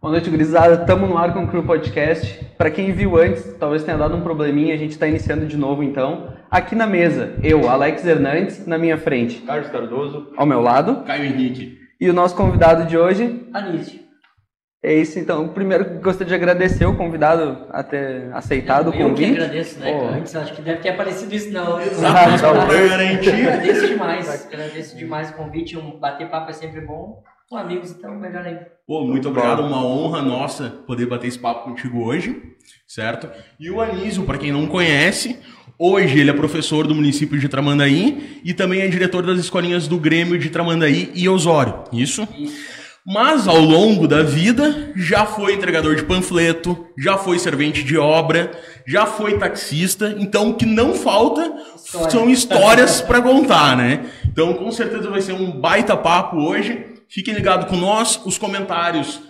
Boa noite, gurizada. Tamo no ar com o Crew Podcast. Para quem viu antes, talvez tenha dado um probleminha, a gente está iniciando de novo então. Aqui na mesa, eu, Alex Hernandes, na minha frente. Carlos Cardoso. Ao meu lado. Caio Henrique. E o nosso convidado de hoje. Anísio. É isso, então. Primeiro, gostaria de agradecer o convidado a ter aceitado eu, o convite. Eu que agradeço, né? Oh. Antes, acho que deve ter aparecido isso não. Exato, para garantir. Agradeço demais. agradeço demais o convite. Um bater papo é sempre bom. Com amigos, então, melhor ainda. Pô, muito obrigado. Uma honra nossa poder bater esse papo contigo hoje, certo? E o Anísio, para quem não conhece, hoje ele é professor do município de Tramandaí e também é diretor das escolinhas do Grêmio de Tramandaí e Osório. Isso? Isso. Mas ao longo da vida já foi entregador de panfleto, já foi servente de obra, já foi taxista, então o que não falta História. são histórias para contar, né? Então com certeza vai ser um baita papo hoje. Fiquem ligados com nós, os comentários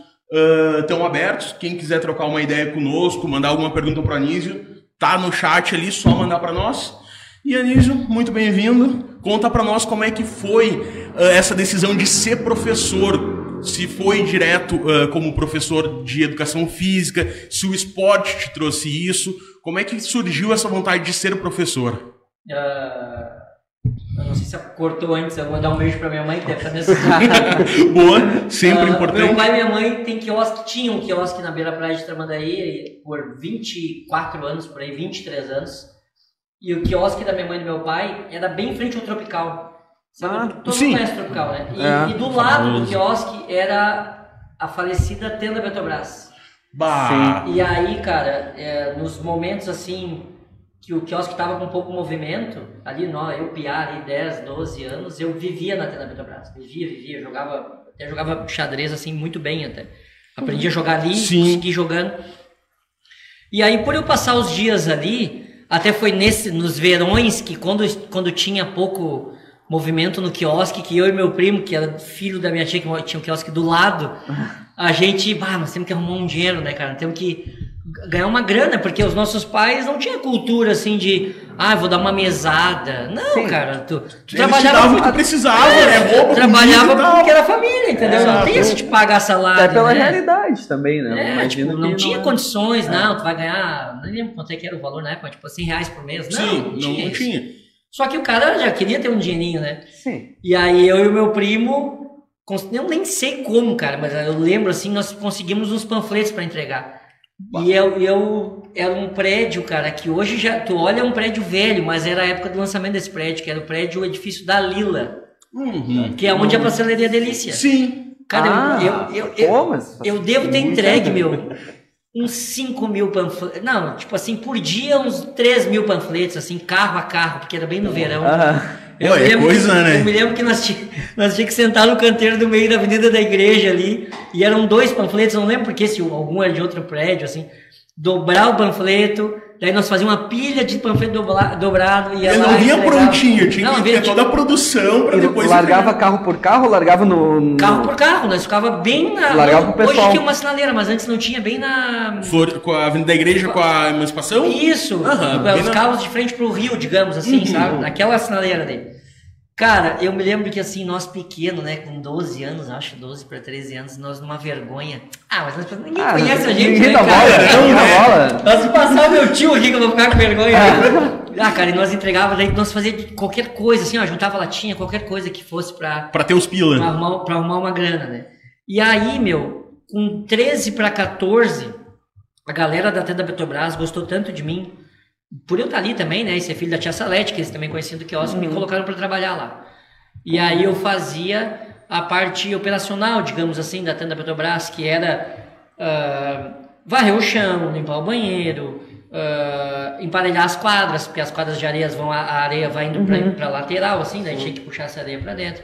estão uh, abertos. Quem quiser trocar uma ideia conosco, mandar alguma pergunta para o Anísio, tá no chat ali, só mandar para nós. E Anísio, muito bem-vindo. Conta para nós como é que foi uh, essa decisão de ser professor. Se foi direto uh, como professor de educação física, se o esporte te trouxe isso, como é que surgiu essa vontade de ser professor? Uh, eu não sei se cortou antes, eu vou dar um beijo pra minha mãe, deve estar nesse Boa, sempre uh, importante. Meu pai e minha mãe tem quiosque, tinham um quiosque na beira praia de Tramandaí por 24 anos, por aí, 23 anos. E o quiosque da minha mãe e do meu pai era bem em frente ao Tropical. Sabe? Ah, Todo sim. mundo conhece o Tropical, né? E, é, e do lado do quiosque era a falecida tenda Petrobras. Bah. E aí, cara, é, nos momentos assim que o quiosque estava com pouco movimento, ali nós, eu piar ali 10, 12 anos, eu vivia na tela Petrobras. Vivia, vivia, jogava, até jogava xadrez assim muito bem até. Aprendi a jogar ali, Sim. consegui jogando. E aí por eu passar os dias ali, até foi nesse nos verões que quando quando tinha pouco movimento no quiosque, que eu e meu primo, que era filho da minha tia, que tinha um quiosque do lado, a gente, bah, nós temos que arrumar um dinheiro, né, cara? Temos que ganhar uma grana, porque os nossos pais não tinham cultura assim de, ah, vou dar uma mesada. Não, Sim. cara, tu, tu trabalhava o que precisava, é, né? Roupa, trabalhava porque era família, entendeu? É, não tem esse de pagar salário. É pela né? realidade também, né? É, tipo, não tinha não é. condições, é. não, tu vai ganhar, não lembro quanto é que era o valor na época, tipo 100 reais por mês. Não, Sim, não, tinha. Não tinha. Só que o cara já queria ter um dinheirinho, né? Sim. E aí eu e o meu primo, eu nem sei como, cara, mas eu lembro assim, nós conseguimos uns panfletos para entregar. E eu, eu era um prédio, cara, que hoje já. Tu olha é um prédio velho, mas era a época do lançamento desse prédio, que era o prédio, o edifício da Lila. Uhum. Que é onde uhum. a pastelaria Delícia. Sim. Cara, ah, eu, eu, eu, pô, eu, devo ter entregue, meu, uns 5 mil panfletos. Não, tipo assim, por dia uns 3 mil panfletos, assim, carro a carro, porque era bem no verão. Ah. Eu, é coisa, que, né? eu me lembro que nós tínhamos nós tinha que sentar no canteiro do meio da avenida da igreja ali, e eram dois panfletos, não lembro porque, se algum era de outro prédio, assim, dobrar o panfleto, daí nós fazíamos uma pilha de panfleto dobla, dobrado. E Ele não vinha prontinho, tinha não, que ter toda a produção para depois... Largava carro por carro, largava no, no... Carro por carro, nós ficava bem na... Largava pro pessoal. Hoje tinha uma sinaleira, mas antes não tinha, bem na... Flor, com a avenida da igreja, com a emancipação? Isso, uhum, os carros de frente pro rio, digamos assim, uhum. sabe? Naquela sinaleira dele. Cara, eu me lembro que assim, nós pequeno, né, com 12 anos, acho 12 para 13 anos, nós numa vergonha. Ah, mas nós, ninguém ah, conhece a gente, ninguém né, cara? Bola, ninguém dá bola. Nós passar o meu tio aqui que eu vou ficar com vergonha. Ah, ah cara, e nós entregava, daí nós fazia qualquer coisa, assim, ó, juntava latinha, qualquer coisa que fosse pra... Pra ter os pila. Pra arrumar, pra arrumar uma grana, né. E aí, meu, com 13 para 14, a galera da Tenda Petrobras gostou tanto de mim, por eu estar ali também, né, e ser filho da tia Salete, que eles também conheciam do quiosque, uhum. me colocaram para trabalhar lá. E aí eu fazia a parte operacional, digamos assim, da tenda Petrobras, que era uh, varrer o chão, limpar o banheiro, uh, emparelhar as quadras, porque as quadras de areia vão, a areia vai indo uhum. para lateral, assim, daí tinha que puxar essa areia para dentro.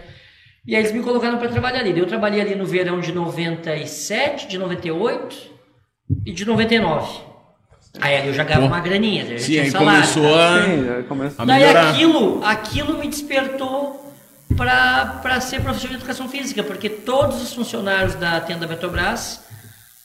E aí eles me colocaram para trabalhar ali. Eu trabalhei ali no verão de 97, de 98 e de 99. Aí eu já ganhava uma graninha. Sim, aí salário, começou, tá? a... Sim, começou a Daí aquilo, aquilo me despertou para ser professor de educação física, porque todos os funcionários da tenda Petrobras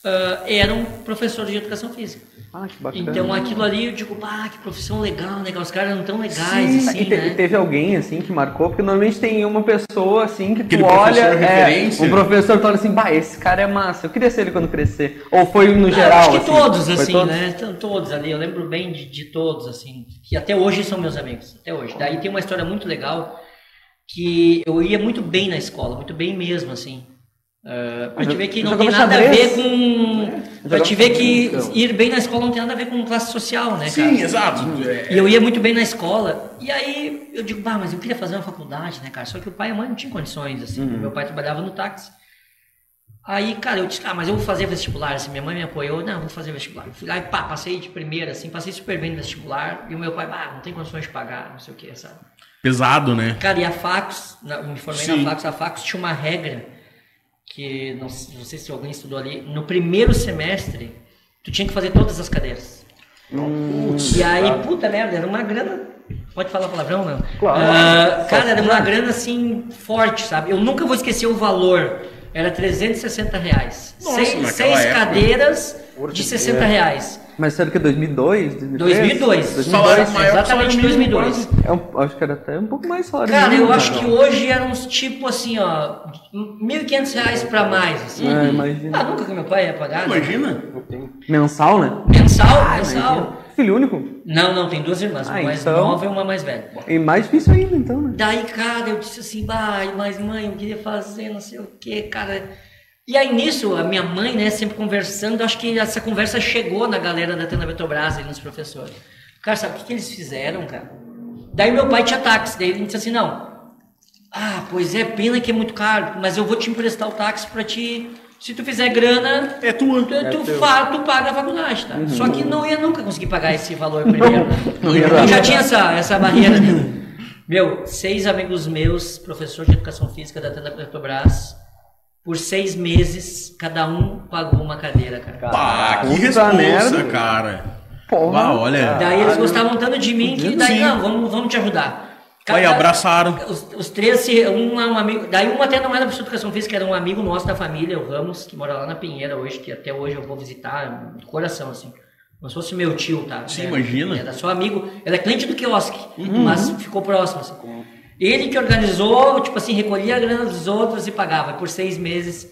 uh, eram professores de educação física. Ah, que bacana. Então aquilo ali eu digo, pá, que profissão legal, né? Os caras não tão legais, Sim, assim, e, te- né? e teve alguém assim que marcou, porque normalmente tem uma pessoa assim que tu Aquele olha, professor é, um professor tu olha assim, bah, esse cara é massa, eu queria ser ele quando crescer. Ou foi no Ah, geral, acho que assim? todos, assim, todos? né? Todos ali. Eu lembro bem de, de todos, assim. Que até hoje são meus amigos. Até hoje. Daí tem uma história muito legal que eu ia muito bem na escola, muito bem mesmo, assim. Uh, pra te ver que não tem nada a ver xadrez? com. Pra Jogava te ver que xadrez, então. ir bem na escola não tem nada a ver com classe social, né, cara? Sim, exato. É, E eu ia muito bem na escola. E aí eu digo, bah, mas eu queria fazer uma faculdade, né, cara? Só que o pai e a mãe não tinham condições, assim. Meu pai trabalhava no táxi. Aí, cara, eu disse, ah, mas eu vou fazer vestibular, assim. Minha mãe me apoiou, não, vou fazer vestibular. Eu fui lá e pá, passei de primeira, assim, passei super bem no vestibular. E o meu pai, ah, não tem condições de pagar, não sei o que, sabe? pesado, né? Cara, e a Facos, na- eu me formei Sim. na Facos, a Facos tinha uma regra que, não, não sei se alguém estudou ali, no primeiro semestre, tu tinha que fazer todas as cadeiras. E aí, puta merda, era uma grana. Pode falar palavrão, não? Claro. Ah, cara, era uma grana assim forte, sabe? Eu nunca vou esquecer o valor. Era 360 reais. Nossa, seis seis cadeiras de 60 reais. Mas será que é 2002? 2003? 2002. Salário maior que Exatamente salário mínimo, 2002. É um- acho que era até um pouco mais salário Cara, mínimo, eu acho que hoje eram uns tipo assim, ó, 1.500 reais pra mais, assim. É, imagina. Ah, nunca que meu pai ia pagar. né? Imagina. Mensal, né? Mensal, mensal. Filho único. Não, não, tem duas irmãs, uma Ah, mais então- nova e uma mais velha. E mais difícil ainda, então, né? Daí, cara, eu disse assim, bah, mas mãe, eu queria fazer não sei o que, cara. E aí nisso, a minha mãe, né, sempre conversando, acho que essa conversa chegou na galera da Tenda Petrobras e nos professores. Cara, sabe o que, que eles fizeram, cara? Daí meu pai tinha táxi, daí ele disse assim, não. Ah, pois é, pena que é muito caro, mas eu vou te emprestar o táxi pra ti. Se tu fizer grana, É tua. tu, tu, fa- tu paga a faculdade, tá? Só que não ia nunca conseguir pagar esse valor primeiro. não ia dar. já tinha essa, essa barreira. Meu, seis amigos meus, professor de educação física da Tenda Petrobras, por seis meses, cada um pagou uma cadeira, cara. Pá, que responsa, merda. cara. Porra. Ah, olha. Daí eles gostavam tanto de mim que daí, não, vamos, vamos te ajudar. Aí abraçaram. Os, os três, um é um amigo. Daí um até não era professor de educação física, era um amigo nosso da família, o Ramos, que mora lá na Pinheira hoje, que até hoje eu vou visitar, de coração, assim. Como se fosse meu tio, tá? Sim, imagina. Era só amigo. Era cliente do quiosque, mas ficou próximo, assim. Ele que organizou, tipo assim, recolhia a grana dos outros e pagava. Por seis meses,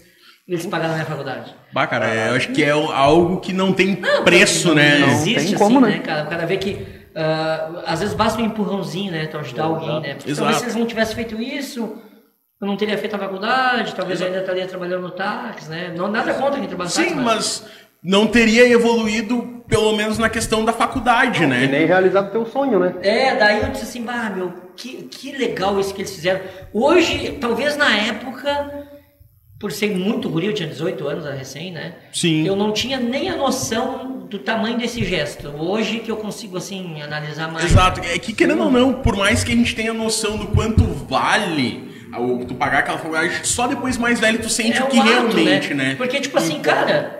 eles pagaram a minha faculdade. Bah, cara, é, eu acho que é algo que não tem preço, né? Não Não existe tem assim, como, né, né? cara? O cara vê que ah, às vezes basta um empurrãozinho, né? Pra ajudar alguém, né? Porque Exato. talvez se eles não tivessem feito isso, eu não teria feito a faculdade, talvez eu ainda estaria trabalhando no táxi, né? Não, nada contra quem trabalha no táxi, Sim, mas não teria evoluído, pelo menos na questão da faculdade, E né? nem realizar o teu sonho, né? É, daí eu disse assim, bah, meu, que, que legal isso que eles fizeram. Hoje, talvez na época, por ser muito guri, eu tinha 18 anos a recém, né? Sim. Eu não tinha nem a noção do tamanho desse gesto. Hoje que eu consigo, assim, analisar mais. Exato. É que querendo ou não, por mais que a gente tenha noção do quanto vale o- tu pagar aquela faculdade, só depois mais velho tu sente É o que ato, realmente, né? Porque, tipo assim, cara,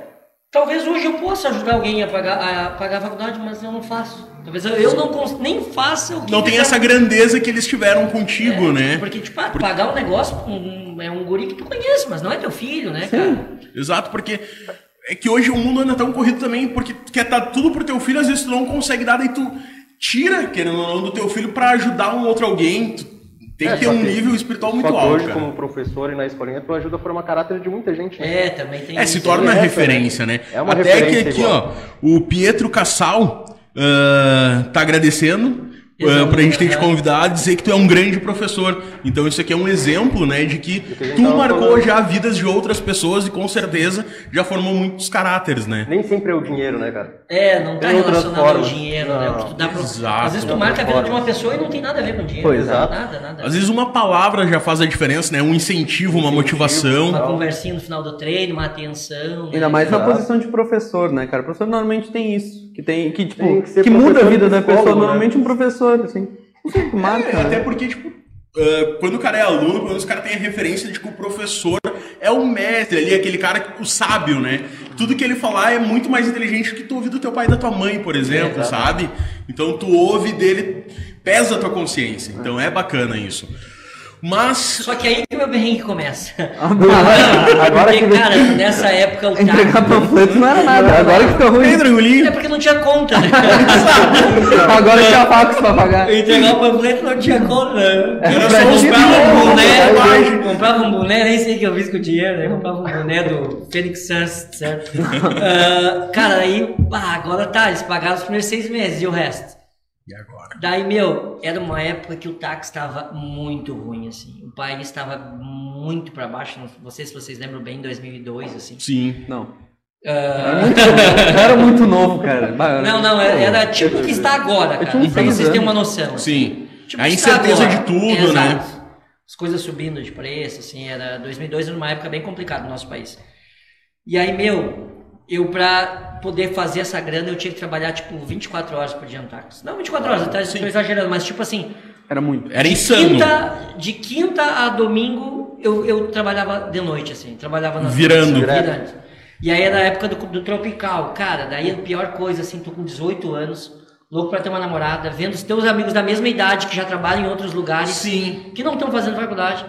talvez hoje eu possa ajudar alguém a pagar a, pagar a faculdade, mas eu não faço. Talvez eu, eu não cons- nem faça o que Não tem essa grandeza que eles tiveram contigo, É, né? Porque, tipo, ah, pagar um negócio com um- é um guri que tu conhece, mas não é teu filho, né, cara? Exato, porque é que hoje o mundo anda tão corrido também, porque tu quer dar tudo pro teu filho, às vezes tu não consegue dar, daí tu tira, querendo ou não, do teu filho pra ajudar um outro alguém. Tu tem É, que ter um que- nível espiritual muito alto, hoje, cara. como professor e na escolinha, tu ajuda a formar caráter de muita gente, né? É, também tem É, se torna é referência, né? É uma Até referência que aqui, igual. ó, o Pietro Cassal ah, tá agradecendo Exato, pra gente ter te aham. convidado, dizer que tu é um grande professor. Então isso aqui é um exemplo, né, de que tu marcou falando. já vidas de outras pessoas e com certeza já formou muitos caráteres, né? Nem sempre é o dinheiro, né, cara? É, não tá Tem relacionado ao dinheiro, né? O que tu dá pro- Exato. Às vezes tu marca a vida de uma pessoa e não tem nada a ver com dinheiro. Pois né? é. Nada, nada. Às vezes uma palavra já faz a diferença, né? Um incentivo, uma motivação. Uma conversinha no final do treino, uma atenção. né? Ainda mais na posição de professor, né, cara? O professor normalmente tem isso. Que tem. Que, tipo, Tem que que muda a vida da pessoa. né? Normalmente um professor, assim. Não sei, marca. É, né? até porque, tipo, ah, quando o cara é aluno, quando os caras têm a referência de que o professor é o mestre ali, aquele cara, o sábio, né? Tudo que ele falar é muito mais inteligente que tu ouvir do teu pai e da tua mãe, por exemplo, sabe? Então tu ouve dele, pesa a tua consciência. Então é bacana isso. Mas Só que aí que o meu berrengue começa. Agora Porque, que cara, nessa época o Entregar táxi... panfleto não era nada, agora que ficou ruim. É tranquilinho. porque não tinha conta, né? Agora tinha fax pra pagar. Entregar o panfleto não tinha conta. né? Pra só Comprava um boné, bobagem. comprava um boné, nem sei o que eu fiz com o dinheiro, né? Comprava um boné do Phoenix Suns, certo? Ah, cara, aí, ah, agora tá, eles pagaram os primeiros seis meses e o resto. E agora? Daí, meu, era uma época que o táxi estava muito ruim, assim. O país estava muito para baixo. Não sei se vocês lembram bem, 2002, assim. Sim. Não. Era muito, era muito novo, cara. Não, não, era, era tipo o que está agora, cara. Pra vocês terem uma noção. Sim. Tipo, a incerteza de tudo, né? Exato. As coisas subindo de preço, assim, era 2002 era uma época bem complicada no nosso país. E aí, meu, eu pra poder fazer essa grana, eu tinha que trabalhar, tipo, 24 horas por dia no. Não 24 horas, eu Sim. tô exagerando, mas tipo assim, Era muito. Era insano. quinta, de quinta a domingo, eu, eu trabalhava de noite, assim, trabalhava nas Virando. noites, virando. E aí era a época do, do tropical, cara, daí a pior coisa, assim, tô com 18 anos, louco pra ter uma namorada, vendo os teus amigos da mesma idade que já trabalham em outros lugares, Sim. que não estão fazendo faculdade.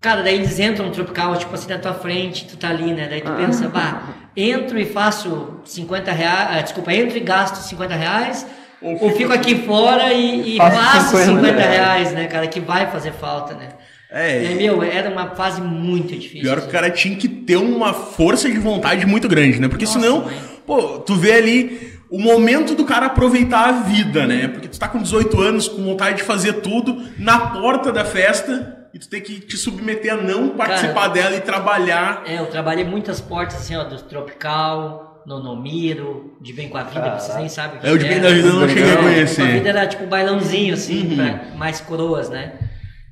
Cara, daí eles entram no tropical, tipo assim, na tua frente, tu tá ali, né? Daí tu pensa, bah, entro e faço 50 reais, ah, desculpa, entro e gasto 50 reais, ou fico aqui fora e, e Faço faço 50 50 reais. reais, né, cara, que vai fazer falta, né? É. E aí, meu, era uma fase muito difícil. Pior que o assim. cara tinha que ter uma força de vontade muito grande, né? Porque Nossa, senão, mãe. pô, tu vê ali o momento do cara aproveitar a vida, né? Porque tu tá com 18 anos, com vontade de fazer tudo, na porta da festa, e tu tem que te submeter a não participar dela e trabalhar. É, eu trabalhei muitas portas, assim, ó, do Tropical, Nonomiro, de Bem com a Vida, vocês nem sabem o que É, o de é. Bem da Vida eu não cheguei a Bem com a conhecer. Vida era tipo bailãozinho, assim, Uhum. pra mais coroas, né?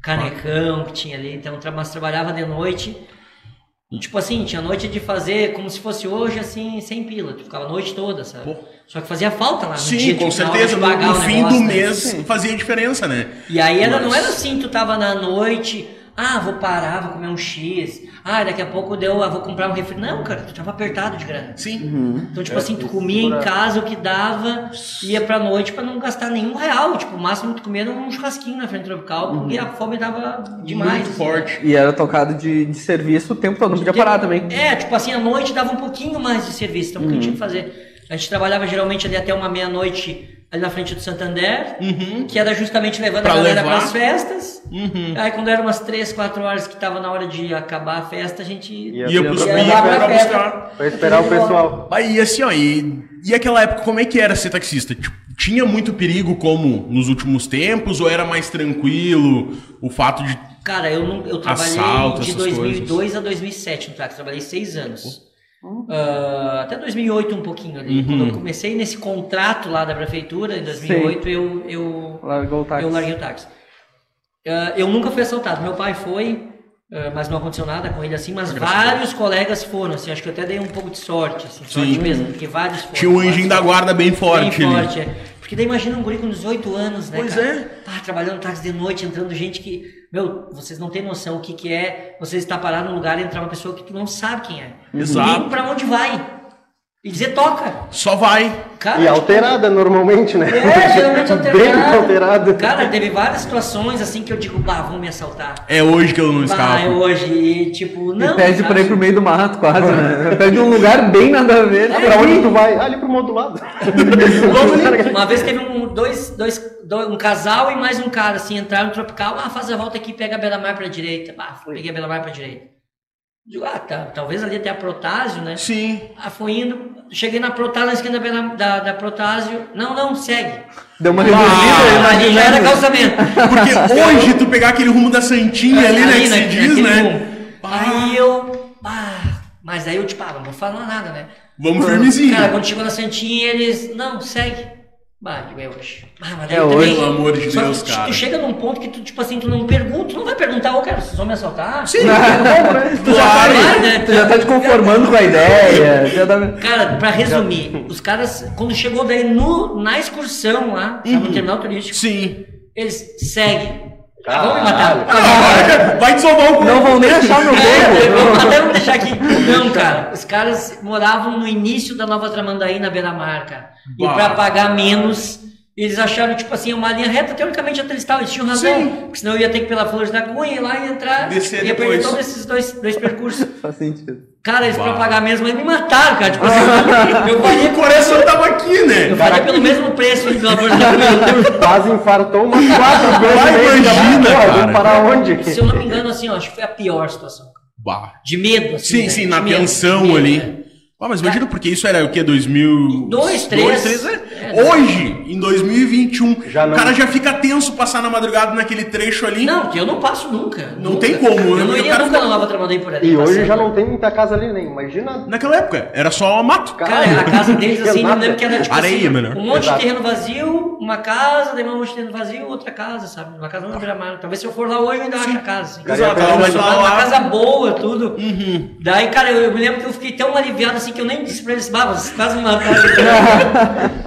Canecão que tinha ali, então tra- mas trabalhava de noite. E, tipo assim, tinha noite de fazer como se fosse hoje, assim, sem pila. Tu ficava a noite toda, sabe? Pô. Só que fazia falta lá no Sim, dia, com tipo, certeza, no, no fim negócio, do né? mês fazia diferença, né? E aí era, não Mas- era assim, tu tava na noite, ah, vou parar, vou comer um X, ah, daqui a pouco deu, ah, vou comprar um refri. Não, cara, tu tava apertado de grana. Sim. Então, É, tipo assim, tu comia em casa o que dava, ia pra noite pra não gastar nenhum real. Tipo, o máximo que tu comia era um churrasquinho na frente tropical, porque a fome tava demais. Uhum. Muito assim. forte. E era tocado de, de serviço o tempo todo, não podia parar também. É, tipo assim, à noite dava um pouquinho mais de serviço, então o que a gente tinha que fazer? A gente trabalhava geralmente ali até uma meia-noite ali na frente do Santander, que era justamente levando Pra a galera levar. pras festas. Uhum. Aí quando era umas 3, 4 horas que tava na hora de acabar a festa, a gente Ia- Ia ia ia lá pra pra festa. buscar. Pra esperar o pessoal. Aí, assim, ó, e, e aquela época, como é que era ser taxista? Tipo, tinha muito perigo como nos últimos tempos, ou era mais tranquilo o fato de. Cara, eu, não, eu trabalhei Assalto, de essas 2002 a 2007 no táxi, trabalhei seis anos. Ah, até 2008 um pouquinho ali. Uhum. Quando eu comecei nesse contrato lá da prefeitura, em 2008, eu, eu, Largou o táxi. eu larguei o táxi. Ah, eu nunca fui assaltado. Meu pai foi, ah, mas não aconteceu nada com ele assim. Mas vários colegas foram, assim. Acho que eu até dei um pouco de sorte, assim. Sorte Sim. mesmo, porque vários foram. Tinha um anjinho da guarda bem forte Bem ali. forte, é. Porque daí imagina um guri com 18 anos, né, Pois cara? é. Ah, trabalhando táxi de noite, entrando gente que... Meu, vocês não têm noção o que que é você estar parado num lugar e entrar uma pessoa que tu não sabe quem é. Exato. E pra onde vai. E dizer, toca. Só vai. Cara, E alterada normalmente, né? É, geralmente Bem alterado. alterado. Cara, teve várias situações assim que eu digo, bah, vão me assaltar. É hoje que eu não Bah, escapo. é hoje. E tipo, não. e pede sabe? pra ir pro meio do mato, quase, né? Pede um lugar bem nada a ver. Ah, pra onde tu vai? Ah, ali pro modulado. Uma vez teve um, dois, dois, dois- um casal e mais um cara, assim, entraram no Tropical, ah, faz a volta aqui, pega a Belamar pra direita. Ah, peguei a Belamar pra direita. Digo, ah, tá, talvez ali até a Protásio, né? Sim. Ah, foi indo, cheguei na Protásio, na esquina da, da, da Protásio, não, não, segue. Deu uma Ah, reduzida. ali já era calçamento. Porque hoje tu pegar aquele rumo da Santinha ali, né? Que se naquele diz, né? Aí eu, ah, mas aí eu, tipo, ah, não vou falar nada, né? Vamos firmezinho. Cara, quando chegou na Santinha, eles, não, segue. Digo, é hoje. Ah, mas É hoje, pelo amor de Deus, tu- cara. Tu chega num ponto que tu, tipo assim, tu não pergunta, tu não vai perguntar, ô, cara, vocês vão me assaltar? Sim, Tu já, tá, né? tu já tá te conformando com a ideia. Tá... Cara, pra resumir, os caras, quando chegou daí no, na excursão lá, sabe, no terminal turístico, Sim. eles seguem. Ah, Caralho. vão me matar. Vai te salvar o Não vão nem achar meu É, corpo. até vamos deixar aqui. Não, cara, os caras moravam no início da Nova Tramandaí, na beira-mar, cara. E Bah. pra pagar menos, Eles acharam, tipo assim, uma linha reta, teoricamente até eles estavam, eles tinham razão. Sim. Porque senão eu ia ter que ir pela Flores da Cunha, ir lá e entrar. Descer ia perder todos esses dois, dois percursos. Faz sentido. Cara, eles pra Bah. pagar mesmo, eles me mataram, cara. Tipo assim, eu E faria, o coração tava aqui, né? eu faria pelo mesmo preço, hein, pelo amor de Deus. Quase infartou umas quatro vezes. Imagina, cara. Vamos parar onde? Se eu não me engano, assim, ó, acho que foi a pior situação. Bah. De medo, assim. Sim, né? sim, De na medo, de medo, ali. né? Ah, mas imagina porque isso era o quê? 2000... Dois, três. três, é? Hoje, em 2021, Já não- o cara já fica tenso passar na madrugada naquele trecho ali. Não, que eu não passo nunca. Não nunca. tem como, né? Eu não Porque o iria cara nunca fica- na Nova Tramadém por ali. E hoje já não tem muita casa ali, nem. Imagina. Naquela época, era só mato. Cara, a casa deles, assim, eu Nada. lembro que era tipo Areia, assim, mano. um monte Exato. de terreno vazio, uma casa, daí um monte de terreno vazio, outra casa, sabe? Uma casa não Gramado. Talvez se eu for lá hoje eu ainda ache a casa. Assim. Exato, Uma, lá, uma casa boa, tudo. Uhum. Daí, cara, eu, eu me lembro que eu fiquei tão aliviado assim que eu nem disse pra eles, bah, vocês quase me mataram.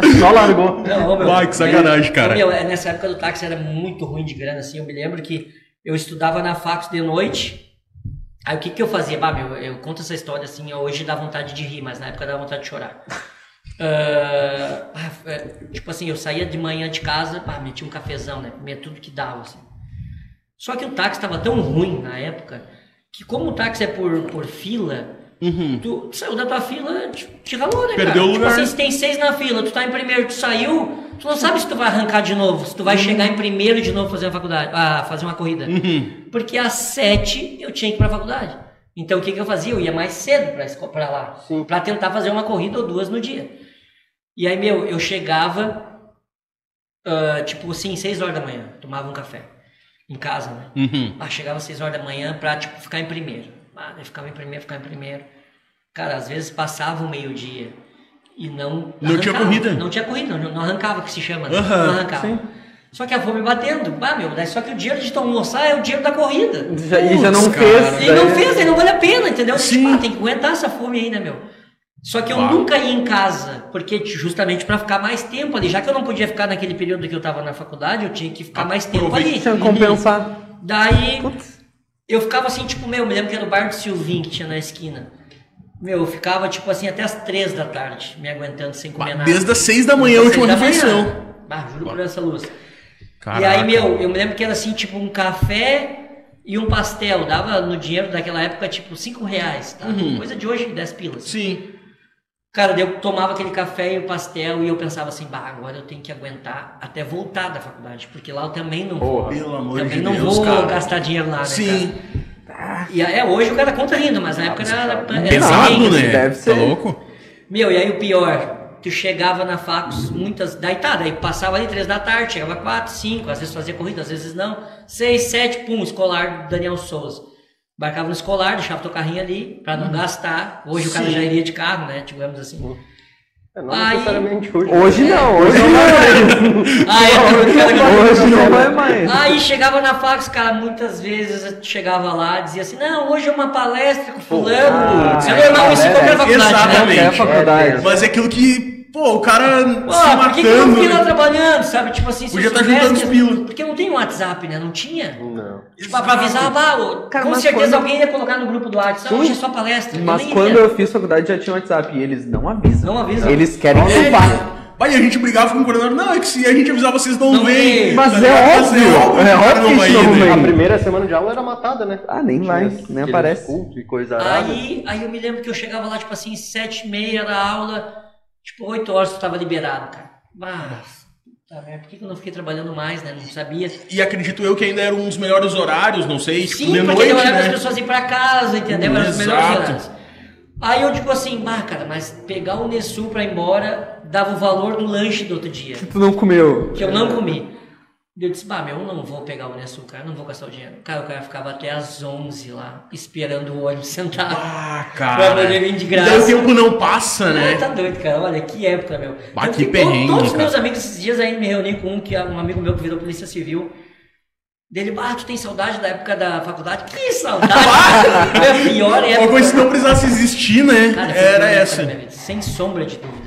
Só largou. Não, ô, meu, Vai, que sacanagem, cara. meu, é, nessa época do táxi era muito ruim de grana, assim. Eu me lembro que eu estudava na fax de noite. Aí o que que eu fazia? Bah, meu, eu conto essa história assim, hoje dá vontade de rir, mas na época dá vontade de chorar. É, tipo assim, eu saía de manhã de casa, bah, metia um cafezão, né? Comia tudo que dava, assim. Só que o táxi estava tão ruim na época que como o táxi é por, por fila, tu, tu saiu da tua fila, te, te ralou, né, Perdeu cara? o lugar. Tipo assim, se tem seis na fila, tu tá em primeiro, tu saiu, tu não sabe se tu vai arrancar de novo, se tu vai chegar em primeiro de novo fazer uma faculdade, ah, fazer uma corrida. Porque às sete eu tinha que ir pra faculdade. Então o que, que eu fazia? Eu ia mais cedo pra, pra lá, pra tentar fazer uma corrida ou duas no dia. E aí, meu, eu chegava, ah, tipo assim, seis horas da manhã, tomava um café em casa, né? Uhum. Ah, chegava às 6 horas da manhã pra, tipo, ficar em primeiro. Ah, ficava em primeiro, ficava em primeiro. Cara, às vezes passava o meio-dia e não... Não tinha corrida. Não tinha corrida, não, não arrancava, que se chama, né? Aham, não arrancava. Só que a fome batendo. Bah, meu, daí só que o dinheiro de tu almoçar é o dinheiro da corrida. Já, e já não Putz, fez. cara. Ele não fez, ele não vale a pena, entendeu? Sim. Tipo, ah, tem que aguentar essa fome aí, né, meu? Só que eu nunca ia em casa, porque justamente pra ficar mais tempo ali, já que eu não podia ficar naquele período que eu tava na faculdade, eu tinha que ficar mais tempo ali. Tinha compensar. Daí eu ficava assim, tipo, meu, me lembro que era o bar do Silvinho que tinha na esquina. Meu, eu ficava tipo assim até as três da tarde, me aguentando sem comer nada. Desde as seis da manhã, a última refeição. Ah, juro por essa luz. Caraca. E aí, meu, eu me lembro que era assim, tipo, um café e um pastel. Dava no dinheiro daquela época, tipo, cinco reais, tá? Uhum. Coisa de hoje, 10 pilas. Sim. Cara, eu tomava aquele café e o pastel e eu pensava assim, bah, agora eu tenho que aguentar até voltar da faculdade, porque lá eu também não vou. Porra. Pelo amor também de não Deus, vou cara. gastar dinheiro lá, né? Sim. Cara? E é, hoje o cara conta rindo, mas na época era, era, Pesado, assim, né? deve ser. Tá louco? Meu, e aí o pior, tu chegava na Facos, muitas. Daí tá, daí passava ali três da tarde, chegava quatro, cinco, às vezes fazia corrida, às vezes não. Seis, sete, pum, escolar do Daniel Souza. Embarcava no escolar, deixava teu carrinho ali, pra não gastar. Hoje o cara Sim. já iria de carro, né? Digamos assim. É, não Aí- necessariamente hoje. Hoje não, hoje não vai mais. Ah, é, o cara Hoje não vai mais. Aí chegava na fax, cara, muitas vezes chegava lá, dizia assim, não, hoje é uma palestra com fulano. ah, Isso é é, normal isso em qualquer faculdade, né? Exatamente. É faculdade. Mas é aquilo que, pô, o cara se Pô, por que, que eu não fiquei lá trabalhando, sabe? Tipo assim, se Podia eu tá soubesse juntando que- os pila. Porque não tem WhatsApp, né? Não tinha. Não. Tipo, pra avisar, bah, ô, Cara, com certeza quando- alguém ia colocar no grupo do WhatsApp. Hoje é só palestra. Mas nem quando iria. eu fiz faculdade já tinha WhatsApp e eles não avisam. Não avisam. Eles querem É, culpar. Vai, a gente brigava com o coordenador. Não, é que se a gente avisar, vocês não, Não vêm. vem. Mas Tá é óbvio, que é óbvio que ir, não né? vem. A primeira semana de aula era matada, né? Ah, nem vai, nem aparece. culto e coisa. Aí, aí eu me lembro que eu chegava lá, tipo assim, sete e meia da aula, tipo, oito horas tu tava liberado, cara. Mas, tá, por que que eu não fiquei trabalhando mais, né? Não sabia. E acredito eu que ainda era um dos melhores horários, não sei, tipo, Sim, de porque noite, demorava as né? pessoas ir pra casa, entendeu? Eram os melhores horários. Aí eu digo assim, bah, cara, mas pegar o Nessu pra ir embora dava o valor do lanche do outro dia, Tu não comeu. que eu não comi. Eu disse, bah, meu, eu não vou pegar o Nessu, cara, não vou gastar o dinheiro. Cara, o cara ficava até às 11 lá, esperando o ônibus sentar. Ah, Pra cara. poder vir de graça. daí o tempo não passa, Ah, né? tá doido, cara. Olha, que época, meu. Bah, que perrengue, Todos os meus amigos, esses dias aí me reuni com um, que é um amigo meu que virou polícia civil. Dele, ah, tu tem saudade da época da faculdade? Que saudade! Foi a pior Uma época. coisa que não precisasse existir, né? Cara, Era essa. Sem sombra de dúvidas, assim.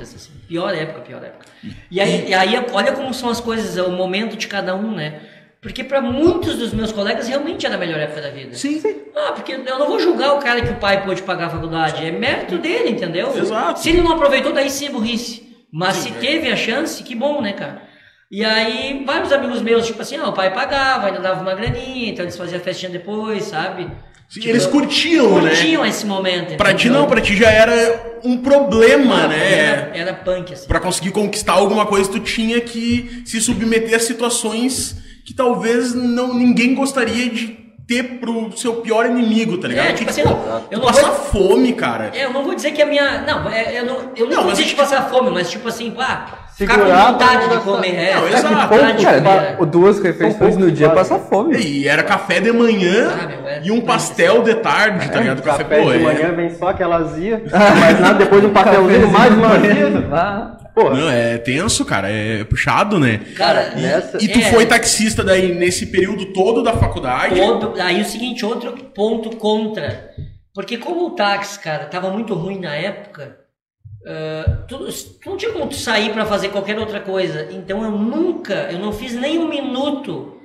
Pior época, pior época. E aí, e aí, olha como são as coisas, é o momento de cada um, né? Porque pra muitos dos meus colegas realmente era a melhor época da vida. Sim. Ah, porque eu não vou julgar o cara que o pai pôde pagar a faculdade. É mérito dele, entendeu? Exato. Se ele não aproveitou, daí sim é burrice. Mas se teve a chance, que bom, né, cara? E aí, vários amigos meus, tipo assim, ó, o pai pagava, ainda dava uma graninha, então eles faziam festinha depois, sabe? Tipo, eles curtiam, né? Curtiam esse momento. Pra ti não, pra ti já era um problema, né? Era, era punk, assim. Pra conseguir conquistar alguma coisa, tu tinha que se submeter a situações que talvez não ninguém gostaria de ter pro seu pior inimigo, tá ligado? É, tipo assim, não, eu tu não passa vou- fome, cara. É, eu não vou dizer que a minha. Não, é, eu não, eu não, Não, vou dizer é tipo- passar fome, mas tipo assim, pá, ficar com Segurar vontade de comer. É, Não, exato. com vontade de Cara, duas refeições no dia passa fome. E era café de manhã Ah, é e um pastel de tarde, tá ligado? Café, pô, de é- manhã vem só aquela azia, mais nada, depois um pastelzinho mais uma azia. Ah, Pô, Não, é tenso, cara, é puxado, né? Cara, E, Nessa- e tu é. foi taxista daí nesse período todo da faculdade? Todo, aí o seguinte, outro ponto contra. Porque como o táxi, cara, tava muito ruim na época, ah, tu, tu não tinha como sair pra fazer qualquer outra coisa. Então eu nunca, eu não fiz nem um minuto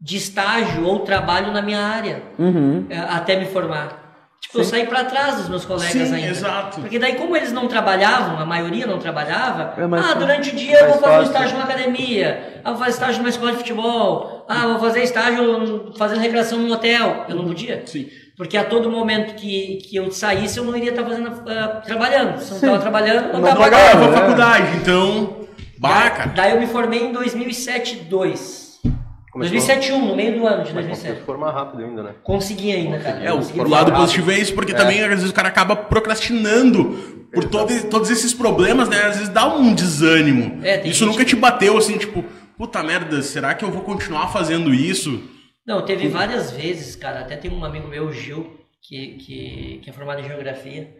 de estágio ou trabalho na minha área uhum. eh, até me formar. Tipo, eu saí pra trás dos meus colegas Sim, ainda. exato. Porque daí, como eles não trabalhavam, a maioria não trabalhava, É ah, durante o dia eu vou fazer um estágio numa academia, ah, vou fazer estágio numa escola de futebol, ah, vou fazer estágio fazendo recreação num hotel. Eu não podia. Sim. Porque a todo momento que, que eu saísse, eu não iria estar fazendo, ah, trabalhando. Se eu não estava trabalhando, não Não estava pagando. a é. faculdade, então. Bah, cara. Daí eu me formei em 2007 2 Começou- 2007 1, no meio do ano de mas conseguiu 2007. se formar rápido ainda, né? Consegui ainda, cara. É, o, Consegui lado rápido. positivo é isso, porque É. também às vezes o cara acaba procrastinando por todo- todos esses problemas, né? Às vezes dá um desânimo. É, isso gente nunca te bateu assim, tipo, puta merda, será que eu vou continuar fazendo isso? Não, teve várias vezes, cara. Até tem um amigo meu, o Gil, que, que, que é formado em geografia,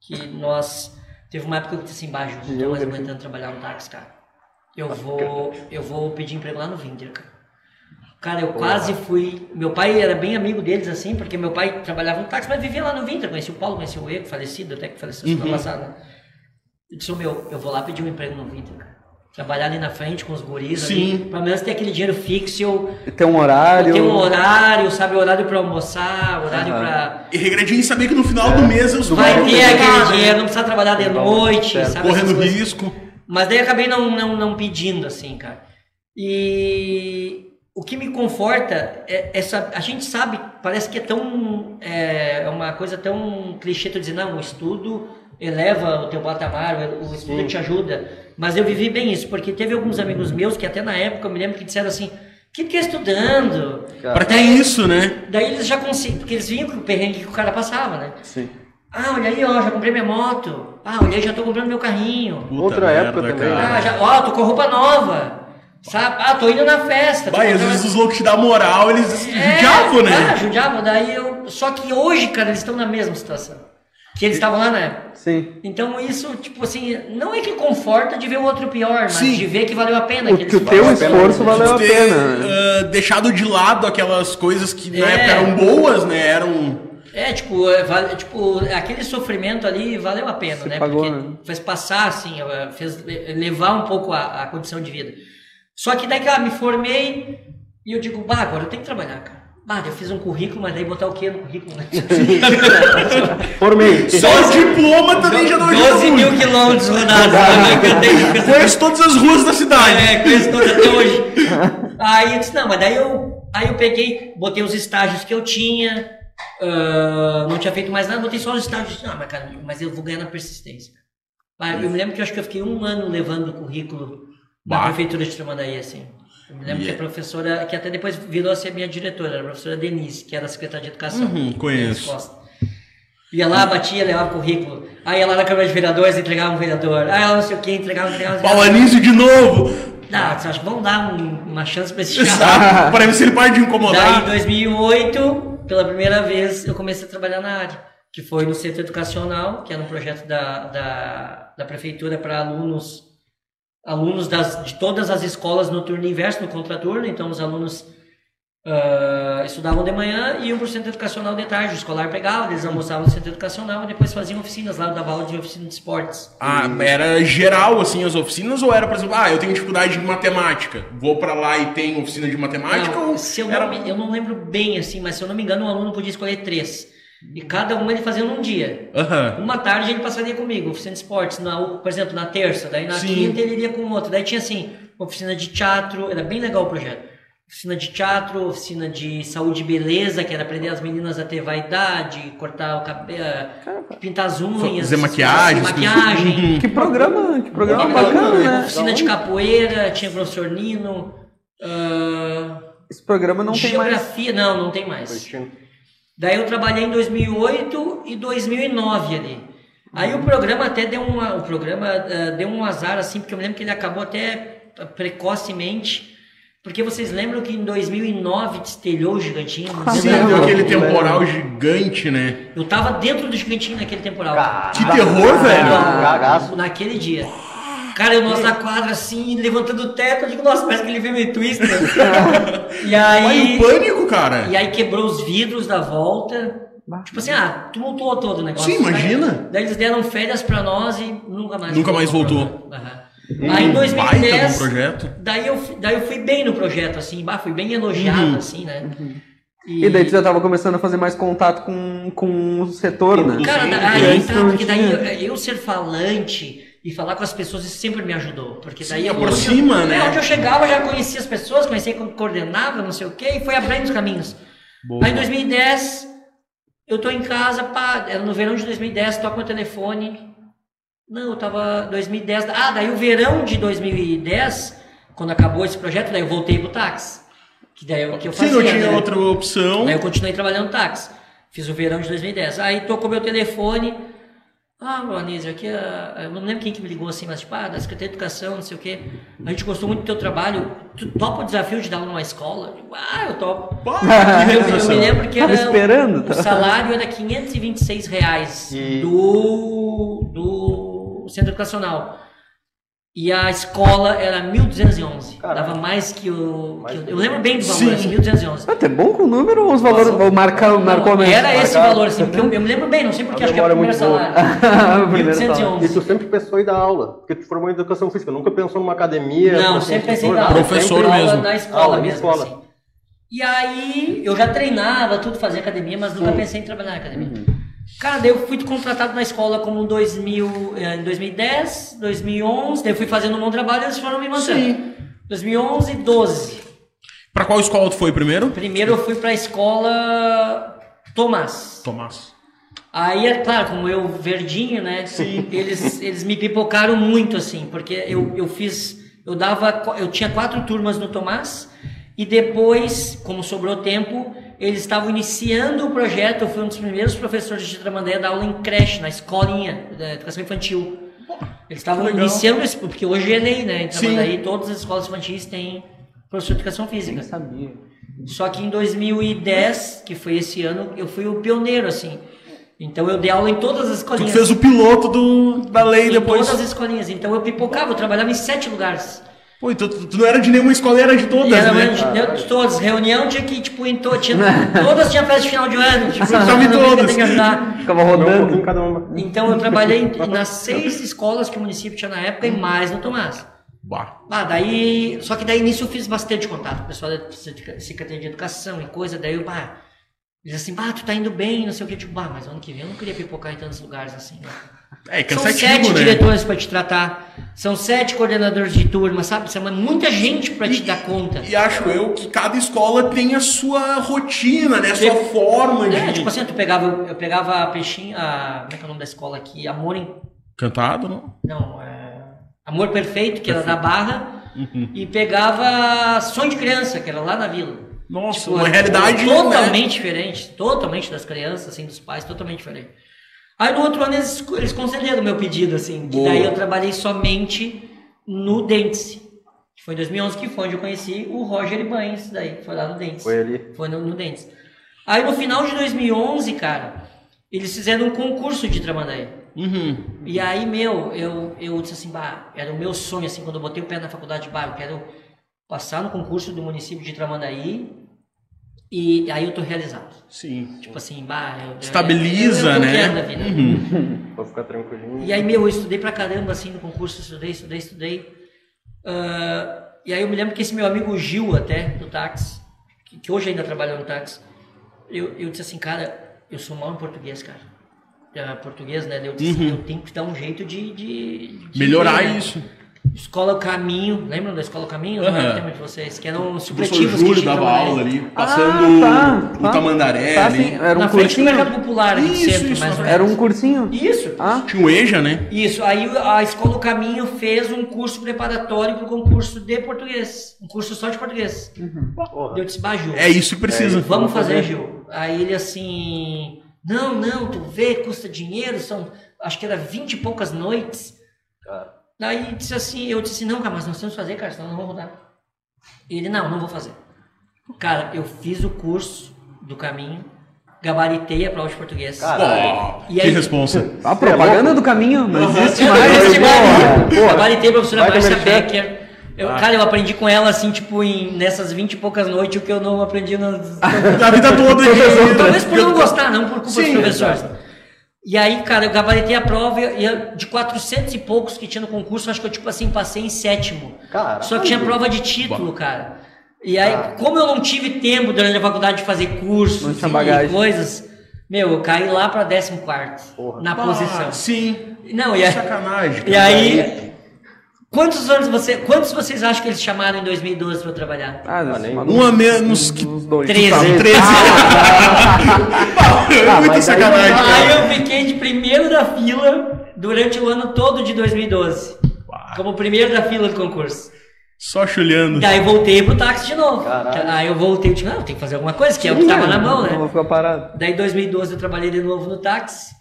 que nós. Teve uma época que eu disse assim, baixo, não tô mais aguentando trabalhar no táxi, cara. Eu vou, eu vou pedir emprego lá no Vinter, cara. Cara, eu quase fui. Meu pai era bem amigo deles, assim, porque meu pai trabalhava no táxi, mas vivia lá no Vinter. Conheci o Paulo, conheci o Eco, falecido, até que faleceu semana passada. né? Eu disse, "Ô, meu, eu vou lá pedir um emprego no Vinter, cara. Trabalhar ali na frente com os guris Sim. ali. Pelo menos ter aquele dinheiro fixo e eu Tem um horário. tem um horário, sabe? Horário pra almoçar, horário Aham. pra. E regradinho em saber que no final do mês eu Vai vou ter aquele dinheiro, não precisa trabalhar de noite, Certo. sabe? correndo risco. Mas daí acabei não, não, não pedindo, assim, cara. E o que me conforta é essa. A gente sabe, parece que é tão. É é uma coisa tão clichê tu dizer, não, o estudo eleva o teu patamar, o estudo Sim. te ajuda. Mas eu vivi bem isso, porque teve alguns amigos meus que até na época eu me lembro que disseram assim. O que tu quer estudando? Pra que isso, né? Daí eles já conseguiam, porque eles vinham com o perrengue que o cara passava, né? Sim. Ah, olha aí, ó, já comprei minha moto. Ah, olha aí, já tô comprando meu carrinho. Puta Outra época também, cara. Ah, já, ó, tô com roupa nova. Sabe? Ah, tô indo na festa. Vai, às vezes os loucos te dão moral, eles É, judiavam, Ah, né? judiavam. Daí eu... Só que hoje, cara, eles estão na mesma situação. Que eles estavam lá na época. Sim. Então isso, tipo assim, não é que conforta de ver o outro pior, mas Sim. de ver que valeu a pena. O que que o eles teu valeu a pena. esforço valeu a ter pena. ah, deixado de lado aquelas coisas que na É. época eram boas, né? Eram. É, tipo, é, vale- tipo, aquele sofrimento ali valeu a pena, Se né? pagou, Porque né? fez passar, assim, fez le- levar um pouco a, a condição de vida. Só que daí, cara, me formei e eu digo, bah, agora eu tenho que trabalhar, cara. Bah, eu fiz um currículo, mas daí botar o quê no currículo, né? Formei. Só o diploma também já não ajuda 12 mil muito. quilômetros rodados, né? Conheço todas as ruas da cidade. É, conheço todas até hoje. Aí eu disse, não, mas daí eu, aí eu peguei, botei os estágios que eu tinha, ah, não tinha feito mais nada, botei só os estágios. Ah, mas cara, mas eu vou ganhar na persistência. Ah, eu me lembro que eu acho que eu fiquei um ano levando o currículo na Bah. prefeitura de Tramandaí, assim. Eu me lembro que a Yeah. professora, que até depois virou a ser minha diretora, era a professora Denise, que era a secretária de Educação. Uhum, conheço. Ia lá, batia, levava currículo. Aí ia lá na Câmara de Vereadores, entregava um vereador. Aí ela não sei o que, entregava, entregava. entregava. Palanísio de novo. Não, você acha que vamos dar um- uma chance pra esse cara? Para ver se ele para de Daí, em incomodar. 2008, pela primeira vez, eu comecei a trabalhar na área, que foi no Centro Educacional, que era um projeto da, da, da Prefeitura para alunos alunos das, de todas as escolas no turno inverso, no contraturno, então os alunos ah, estudavam de manhã e iam para o Centro Educacional de tarde, o escolar pegava, eles almoçavam no Centro Educacional e depois faziam oficinas lá, dava aula de oficina de esportes. Ah, era geral, assim, as oficinas? Ou era, por exemplo, ah, eu tenho dificuldade em matemática. Vou pra lá e tem oficina de matemática? Não, ou se eu, era... não, eu não lembro bem assim, mas se eu não me engano, um aluno podia escolher três. E cada uma ele fazia num dia. Aham. Uma tarde ele passaria comigo, oficina de esportes, na, por exemplo, na terça, daí na Sim. quinta ele iria com outro. Daí tinha assim, oficina de teatro, era bem legal o projeto. Oficina de teatro, oficina de saúde e beleza, que era aprender as meninas a ter vaidade, cortar o cabelo, pintar as unhas, Fazer maquiagem, fazer maquiagem. Que programa, que programa Era bacana, né? Oficina de capoeira, tinha professor Nino. ah, Esse programa não tem mais. geografia, não, não tem mais. Daí eu trabalhei em 2008 e 2009 ali. Aí o programa até deu uma, o programa ah, deu um azar assim, porque eu me lembro que ele acabou até precocemente, porque vocês lembram que em 2009 destelhou o gigantinho? Sim, deu aquele temporal gigante, né? Eu tava dentro do gigantinho naquele temporal. Que terror, velho! Cagaço. Naquele dia. Cara, eu nossa quadra assim, levantando o teto, eu digo, nossa, parece que ele veio meio twister. e aí. o pânico, cara! E aí quebrou os vidros da volta. Tipo assim, ah, tumultuou todo o negócio. Sim, imagina. Daí, daí eles deram férias pra nós e nunca mais Nunca mais voltou. Aham. Aí em Baita de um 2010, projeto. daí eu, fui- daí eu fui bem no projeto, assim, bah, fui bem elogiado, Uhum. assim, né? E daí tu já tava começando a fazer mais contato com, com o setor, né? Cara, aí tá, não porque daí eu, eu ser falante e falar com as pessoas isso sempre me ajudou. Porque daí Sim, aproxima, eu, né? É, onde eu chegava, já conhecia as pessoas, conhecia como coordenava, não sei o quê, e foi abrindo os caminhos. Boa. Aí em 2010, eu tô em casa, pá, era no verão de 2010, toco meu telefone. Não, eu tava 2010. Ah, daí o verão de 2010, quando acabou esse projeto, daí eu voltei pro táxi. Que daí é o que eu fazia. não tinha né? outra opção. Daí eu continuei trabalhando no táxi. Fiz o verão de 2010. Aí tocou meu telefone. Ah, Anísio, aqui, ah, eu não lembro quem que me ligou assim, mas tipo, ah, da Secretaria de Educação, não sei o quê. A gente gostou muito do teu trabalho. Tu topa o desafio de dar aula numa escola? Eu ah, eu topo. Eu, eu me lembro que Tava era, esperando, o tá? salário era 526 reais E- do, do centro educacional. E a escola era 1.211. Caraca. Dava mais que o... Mais que eu o- lembro bem do valor, Sim. assim, 1.211. Até bom com o número ou os valores ou marcar, marcou a Não, mente? Era esse Marcado. valor, assim, porque eu, eu me lembro bem, não sei porque A acho que é o é primeiro salário. O primeiro salário. 1.211. E tu sempre pensou em dar aula, porque tu formou em educação física, nunca pensou numa academia? Não, sempre pensei em dar aula. Professor sempre mesmo. Na escola Aula, mesmo, escola. assim. E aí, eu já treinava tudo, fazia academia, mas nunca pensei em trabalhar na academia. Cara, daí eu fui contratado na escola como 2000, eh, em 2010, 2011, daí eu fui fazendo um bom trabalho e eles foram me mantendo. Sim. 2011 e 12. Pra qual escola tu foi primeiro? Primeiro eu fui pra escola Tomás. Tomás. Aí, é claro, como eu verdinho, né? Eles, eles me pipocaram muito, assim, porque eu, eu fiz. Eu dava. Eu tinha quatro turmas no Tomás, e depois, como sobrou tempo, eles estavam iniciando o projeto. Eu fui um dos primeiros professores de Tramandaí a dar aula em creche, na escolinha da educação infantil. Eles estavam iniciando isso, porque hoje é lei, né? Em. Tramandaí, todas as escolas infantis têm professor de educação física. sabia. Só que em 2010, que foi esse ano, eu fui o pioneiro, assim. Então eu dei aula em todas as Tu escolinhas. que fez o piloto do, da lei em depois. todas as escolinhas. Então eu pipocava, eu trabalhava em sete lugares. Pô, então tu, tu não era de nenhuma escola, era de todas, era né? de, de todas. Reunião tinha que, tipo, em to, tinha, todas tinham festa de final de ano. Tipo, Tava em todas. tem que ajudar. Ficava um rodando. cada uma. Então eu trabalhei nas seis escolas que o município tinha na época e mais no Tomás. Bah. Ah, daí. Só que daí nisso eu fiz bastante contato com o pessoal da Secretaria de Educação e coisa, daí eu, bah, eles assim, bah, tu tá indo bem, não sei o que, tipo, bah, mas ano que vem eu não queria pipocar em tantos lugares assim, né? É, São cansativo, sete né? diretores para te tratar, são sete coordenadores de turma, sabe? São muita gente para te dar conta. E acho eu que cada escola tem a sua rotina, né? A sua forma de. É, tipo assim, tu pegava, eu pegava a peixinho, a, como é que é o nome da escola aqui? Amor em, Cantado, não? não, é, Amor Perfeito, que era da Barra, Uhum. e pegava Sonho de Criança, que era lá na vila. Nossa, Tipo, uma realidade. totalmente né? diferente, totalmente das crianças, assim, dos pais, totalmente diferente. Aí no outro ano eles, eles concederam o meu pedido, assim, que Boa. daí eu trabalhei somente no Dentes. Que foi em 2011 que foi onde eu conheci o Roger Ibanez, daí, foi lá no Dentes. Foi ali. Foi no, no Dentes. Aí no final de 2011, cara, eles fizeram um concurso de Tramandaí. Uhum. E aí, meu, eu, eu disse assim, bah, era o meu sonho, assim, quando eu botei o pé na faculdade, bah, eu quero passar no concurso do município de Tramandaí e aí eu tô realizado. Sim. Tipo assim, bah, eu, Estabiliza, eu, eu, eu né? da vida. Uhum. Pra ficar tranquilinho. E aí, meu, eu estudei pra caramba, assim, no concurso, estudei, estudei, estudei. Ah, e aí eu me lembro que esse meu amigo Gil, até, do táxi, que, que hoje ainda trabalha no táxi, eu, eu disse assim, cara, eu sou mal em português, cara. Ah, português, né? Eu disse assim, Uhum. eu tenho que dar um jeito de... de, de Melhorar né? isso. Escola O Caminho, lembram da Escola O Caminho? Aham. Não lembro de vocês, que eram O supletivos professor que Júlio tinham dava aula ali, passando tá, o tá. Tamandaré Tá, era um Na frente do cursinho. Mercado Popular, ali Isso, centro, isso, mais ou Era um cursinho. Isso. Ah, Tinha o EJA, né? Isso, aí a Escola do Caminho fez um curso preparatório para o concurso de português. Um curso só de português. Porra. Eu disse, É isso que precisa. vamos Vamos fazer, fazer. Gil. Aí ele assim, não, não, tu vê, custa dinheiro, são, acho que era vinte e poucas noites. Cara. Daí disse assim, eu disse, não, cara, mas nós temos que fazer, cara, senão não vamos rodar. Ele, não, não vou fazer. Cara, eu fiz o curso do caminho, gabaritei a prova de português. Caralho. E que aí? responsa. a propaganda do caminho, não existe Eu mais. Gabaritei a professora Vai Márcia? Becker. Eu, Cara, eu aprendi com ela, assim, tipo, em, nessas vinte e poucas noites, o que eu não aprendi nas... A vida toda de... Talvez por não gostar, não por culpa Sim, dos professores. E aí, cara, eu gabaritei a prova e eu- de 400 e poucos que tinha no concurso, acho que eu, tipo assim, passei em sétimo. Caralho. Só que tinha prova de título, cara. E aí, como eu não tive tempo durante a faculdade de fazer cursos e bagagem. coisas, meu, eu caí lá pra 14 Porra. na Ah, posição. Sim. Não, e aí, Sacanagem. e aí, quantos anos você, quantos vocês acham que eles chamaram em 2012 pra eu trabalhar? Ah, Ah. Um a menos que... Uns dois. 13. Tá, 13. é muito mas aí sacanagem. não. Aí eu fiquei de primeiro da fila durante o ano todo de 2012. Como primeiro da fila do concurso. Só chulhando. Daí voltei pro táxi de novo. Caralho. Aí eu voltei e disse, não, tem que fazer alguma coisa, que é o que tava na mão, Não né? vou ficar parado. Daí em 2012 eu trabalhei de novo no táxi.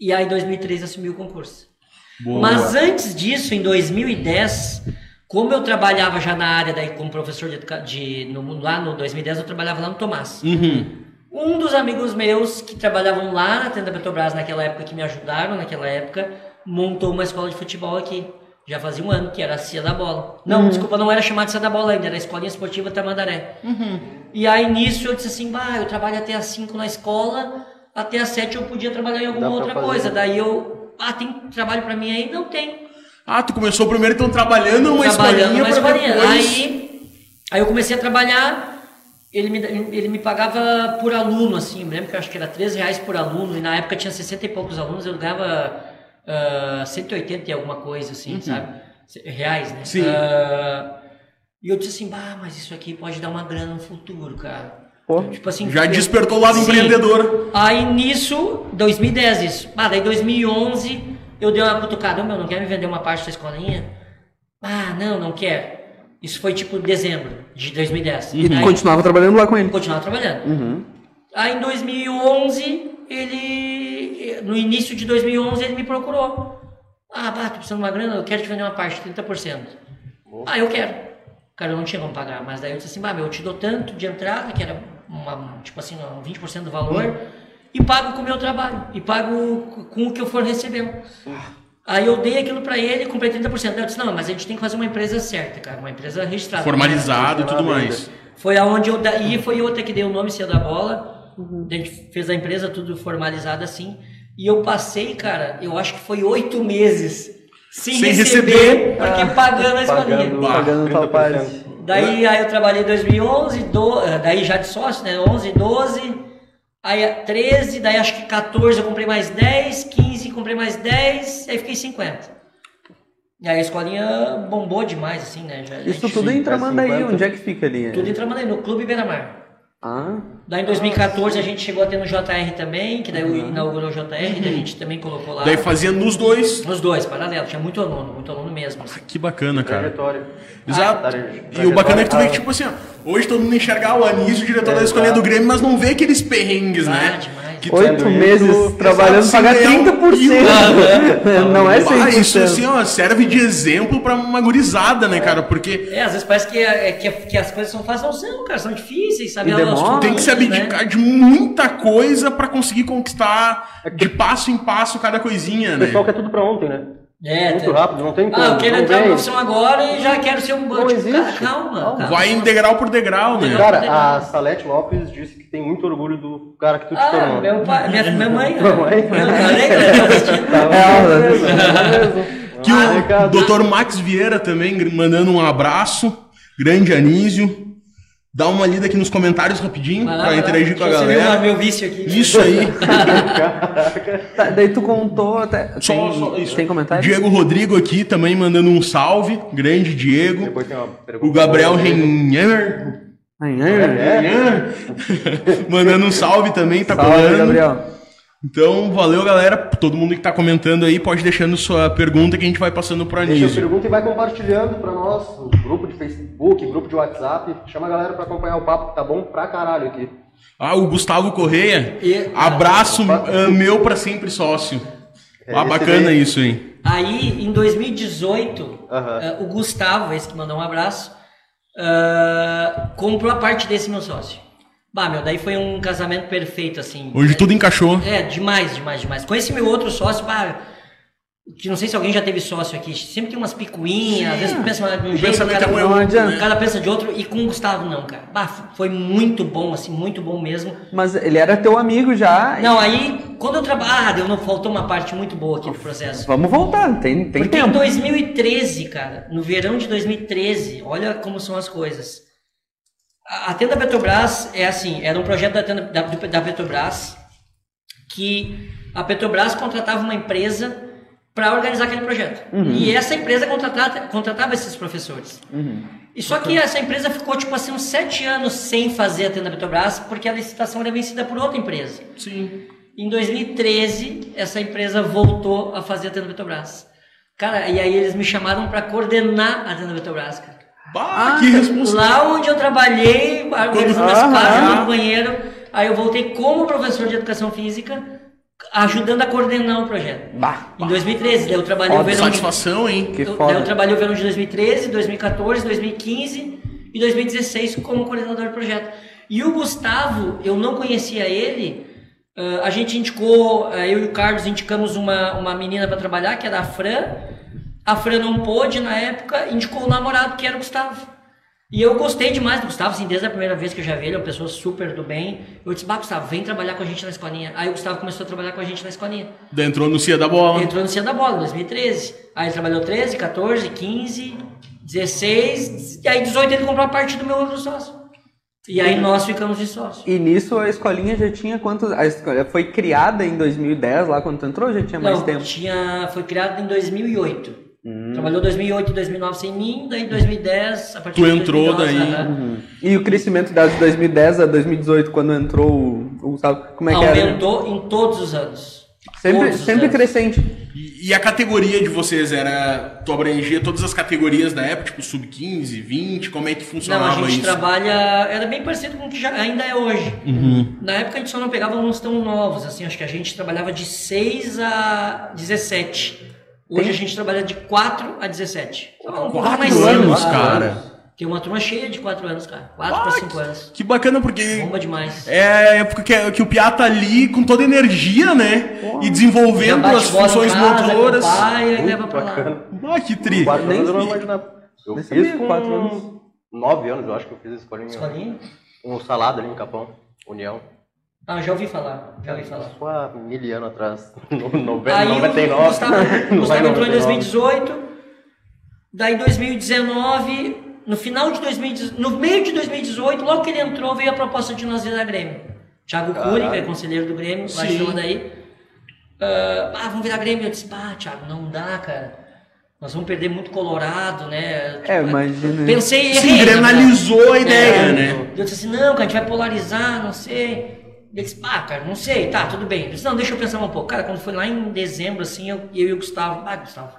E aí em 2013 assumi o concurso. Boa. Mas antes disso, em 2010, como eu trabalhava já na área daí como professor de, de no, lá no 2010 eu trabalhava lá no Tomás. Uhum. Um dos amigos meus que trabalhavam lá na tenda Petrobras naquela época, que me ajudaram naquela época, montou uma escola de futebol aqui. Já fazia um ano, que era a Cia da Bola. Não, desculpa, não era chamada Cia da Bola ainda, era a Escolinha Esportiva Tamandaré. E aí nisso eu disse assim, bah, eu trabalho até às 5 na escola, até às 7 eu podia trabalhar em alguma Dá outra coisa. Daí eu, ah, tem trabalho pra mim aí? Não tem. Ah, tu começou primeiro então trabalhando numa trabalhando escolinha escolinha. depois... Aí, aí eu comecei a trabalhar, ele me, ele me pagava por aluno, assim, eu lembro que eu acho que era 3 reais por aluno, e na época tinha 60 e poucos alunos, eu ganhava ah, 180 e alguma coisa, assim, sabe? Reais, né? Uhum. Sim. Ah, e eu disse assim, bah, mas isso aqui pode dar uma grana no futuro, cara. Pô. Tipo assim, Já eu- despertou o lado Sim. empreendedor. Aí nisso, 2010 isso. Ah, daí 2011 eu dei uma cutucada. Meu, não quer me vender uma parte da escolinha? Ah, não, não quer. Isso foi tipo dezembro de 2010. E tu Aí, continuava trabalhando lá com ele. continuava trabalhando. Uhum. Aí em 2011, ele. No início de 2011, ele me procurou. Ah, bah, tô precisando de uma grana, eu quero te vender uma parte, 30%. Ah, eu quero. Cara, eu não tinha como pagar, mas daí eu disse assim, bah, meu, eu te dou tanto de entrada, que era uma, tipo assim, um 20% do valor, e pago com o meu trabalho, e pago com o que eu for recebendo. Aí eu dei aquilo pra ele, comprei 30%. Daí eu disse, não, mas a gente tem que fazer uma empresa certa, cara, uma empresa registrada. Formalizado e tudo mais. Foi aonde eu daí foi eu até que dei o nome Cia da Bola. A gente fez a empresa tudo formalizado assim. E eu passei, cara, eu acho que foi oito meses sem, Sem receber, receber. porque pagando a escolinha. Pagando, 30%. parte. Daí aí eu trabalhei em 2011, do, eh, daí já de sócio, né? 11, 12, aí 13, daí acho que 14 eu comprei mais 10, 15 comprei mais 10, aí fiquei 50. E aí a escolinha bombou demais, assim, né? Já, Isso tudo em Tramandaí, 50. onde é que fica ali? tudo em Tramandaí, no Clube Beira-Mar. Ah, Daí em 2014 a gente chegou a ter no JR também, que daí eu inaugurou o JR, daí a gente também colocou lá. Daí fazia nos dois. Nos dois, paralelo, tinha muito aluno, muito aluno mesmo. assim. Que bacana, cara. Trajetória. Exato. Traje- E o bacana é que tu vê que, trajetória- tipo assim, ó, hoje todo mundo enxerga o Anísio, o diretor da Exato. escolinha do Grêmio, mas não vê aqueles perrengues, Ah, né? demais. Que oito meses trabalhando, exato, pagar sem ganhar um 30%. Não é Ah, isso 100%. assim, ó, serve de exemplo pra uma gurizada, né, cara? Porque É, às vezes parece que, é- que, que as coisas são fáceis, não são, cara, são difíceis, sabe? E demora. tem que se pouquinhos, né? abdicar de muita coisa pra conseguir conquistar de passo em passo cada coisinha, O né? pessoal quer tudo pra ontem, né? É, Muito tem- rápido, não tem como. Ah, eu quero entrar na profissão agora e já quero ser um Não tipo, cara, existe. calma, calma. Vai em degrau por degrau, né? Degrau. Cara, a Salete Lopes disse que tem muito orgulho do cara que tu te Ah, tornou. meu pai, minha, minha mãe. Mãe? Eu falei que ela tá assistindo. Que Ah, o. Dr. Max Vieira também mandando um abraço. Grande Anísio. Dar uma lida aqui nos comentários rapidinho Vai lá, pra vai lá. interagir com a galera. meu vício aqui. Isso aí. Tá, daí tu contou até. Só- tem, só isso. tem comentário? Diego Rodrigo aqui também mandando um salve. Grande Diego. Depois tem uma pergunta. O Gabriel dele. Renner. É? Mandando um salve também, tá Salve, colando. Gabriel. Então, valeu, galera. Todo mundo que tá comentando aí, pode deixando sua pergunta que a gente vai passando pro Deixa a Anísio. pergunta e vai compartilhando pra nós, o grupo de Facebook, grupo de WhatsApp. Chama a galera pra acompanhar o papo, que tá bom pra caralho aqui. Ah, o Gustavo Correia. E- Abraço ah, meu pra sempre sócio. É, Ah, bacana daí- isso, hein? Aí, em 2018, Aham. eh, o Gustavo, esse que mandou um abraço, ah, comprou a parte desse meu sócio. Bah, meu, daí foi um casamento perfeito, assim. Hoje tudo encaixou. É, demais, demais, demais. Com esse meu outro sócio, bah, que não sei se alguém já teve sócio aqui, sempre tem umas picuinhas, às vezes pensa de um O jeito, pensamento cada, é um é né? cada pensa de outro, e com o Gustavo não, cara. Bah, foi muito bom, assim, muito bom mesmo. Mas ele era teu amigo já. e- Não, aí, quando eu trabalho, ah, deu, não, faltou uma parte muito boa aqui do processo. Vamos voltar, tem, tem Porque em tempo. 2013, cara, no verão de 2013, olha como são as coisas. A, Tenda Petrobras é assim, era um projeto da, Tenda, da, da Petrobras que a Petrobras contratava uma empresa para organizar aquele projeto. E essa empresa contratava, contratava esses professores. E só que essa empresa ficou, tipo assim, uns sete anos sem fazer a Tenda Petrobras, porque a licitação era vencida por outra empresa. Sim. Em 2013, essa empresa voltou a fazer a Tenda Petrobras. Cara, e aí eles me chamaram para coordenar a Tenda Petrobras, cara. Bah, que responsa- Lá onde eu trabalhei, organizando as Aham. casas no banheiro, aí eu voltei como professor de educação física, ajudando a coordenar o projeto. Bah, Em 2013, daí eu trabalhei o Óbvio, verão de Satisfação, hein? que eu, foda. daí eu trabalhei o verão de 2013, 2014, 2015 e 2016 como coordenador de projeto. E o Gustavo, eu não conhecia ele, ah, a gente indicou, ah, eu e o Carlos indicamos uma, uma menina para trabalhar, que era a Fran. A Fran não pôde na época, indicou o namorado, que era o Gustavo. E eu gostei demais do Gustavo, assim, desde a primeira vez que eu já vi ele, é uma pessoa super do bem. Eu disse, bah, Gustavo, vem trabalhar com a gente na escolinha. Aí o Gustavo começou a trabalhar com a gente na escolinha. Entrou no Cia da Bola. Entrou no Cia da Bola, em 2013. Aí ele trabalhou 13, 14, 15, 16, e aí 18 ele comprou a parte do meu outro sócio. E aí nós ficamos de sócio. E nisso a escolinha já tinha quantos. A escola foi criada em 2010, lá quando tu entrou, ou já tinha mais Não, tempo? tinha, foi criado em 2008. Hum. Trabalhou 2008 e 2009 sem mim, daí 2010, a partir Tu de entrou 2011, daí. aham. E o crescimento das de 2010 a 2018, quando entrou o, Gustavo, como é que era? Aumentou em todos os anos. Sempre, Todos sempre anos. crescente. E, e a categoria de vocês era. Tu abrangia todas as categorias da época, tipo sub-15, 20, como é que Não, funcionava a gente isso? trabalha. Era bem parecido com o que já, ainda é hoje. Na época a gente só não pegava alunos tão novos, assim, acho que a gente trabalhava de 6 a 17. Hoje Tem- a gente trabalha de 4 a 17. Então, um pouco Quatro mais cedo, anos, quatro cara. Tem uma turma cheia de 4 anos, cara. 4 Ah, para 5 anos. Que bacana, porque Bomba demais. é época que, que o Piá tá ali com toda a energia, né? E Já desenvolvendo as funções casa, motoras. e Muito leva pra lá. bacana. Ah, que tri. Quatro Nem- anos eu não imaginava. Eu fiz com quatro anos. nove anos, eu acho que eu fiz a escolinha. Escolinha? Um salado ali em Capão, União. Ah, já ouvi falar. Já ouvi falar. Isso há mil anos atrás. No, nove- Aí o 99. Gustavo, Gustavo entrou em 99. 2018, daí em 2019, no final de 2018, no meio de 2018, logo que ele entrou, veio a proposta de nós vir da Grêmio. Thiago Cury, que é conselheiro do Grêmio, lá de daí. ah, ah, vamos virar Grêmio. Eu disse, pá, Thiago, não dá, cara. Nós vamos perder muito Colorado, né? É, imagina. Pensei e Se errei. na engrenalizou a ideia, É. né? Eu disse assim, não, cara, a gente vai polarizar, não sei. Ele disse, ah, cara, não sei, tá, tudo bem. Eu disse, não, deixa eu pensar um pouco. Cara, quando foi lá em dezembro, assim, eu, eu e o Gustavo, ah, Gustavo,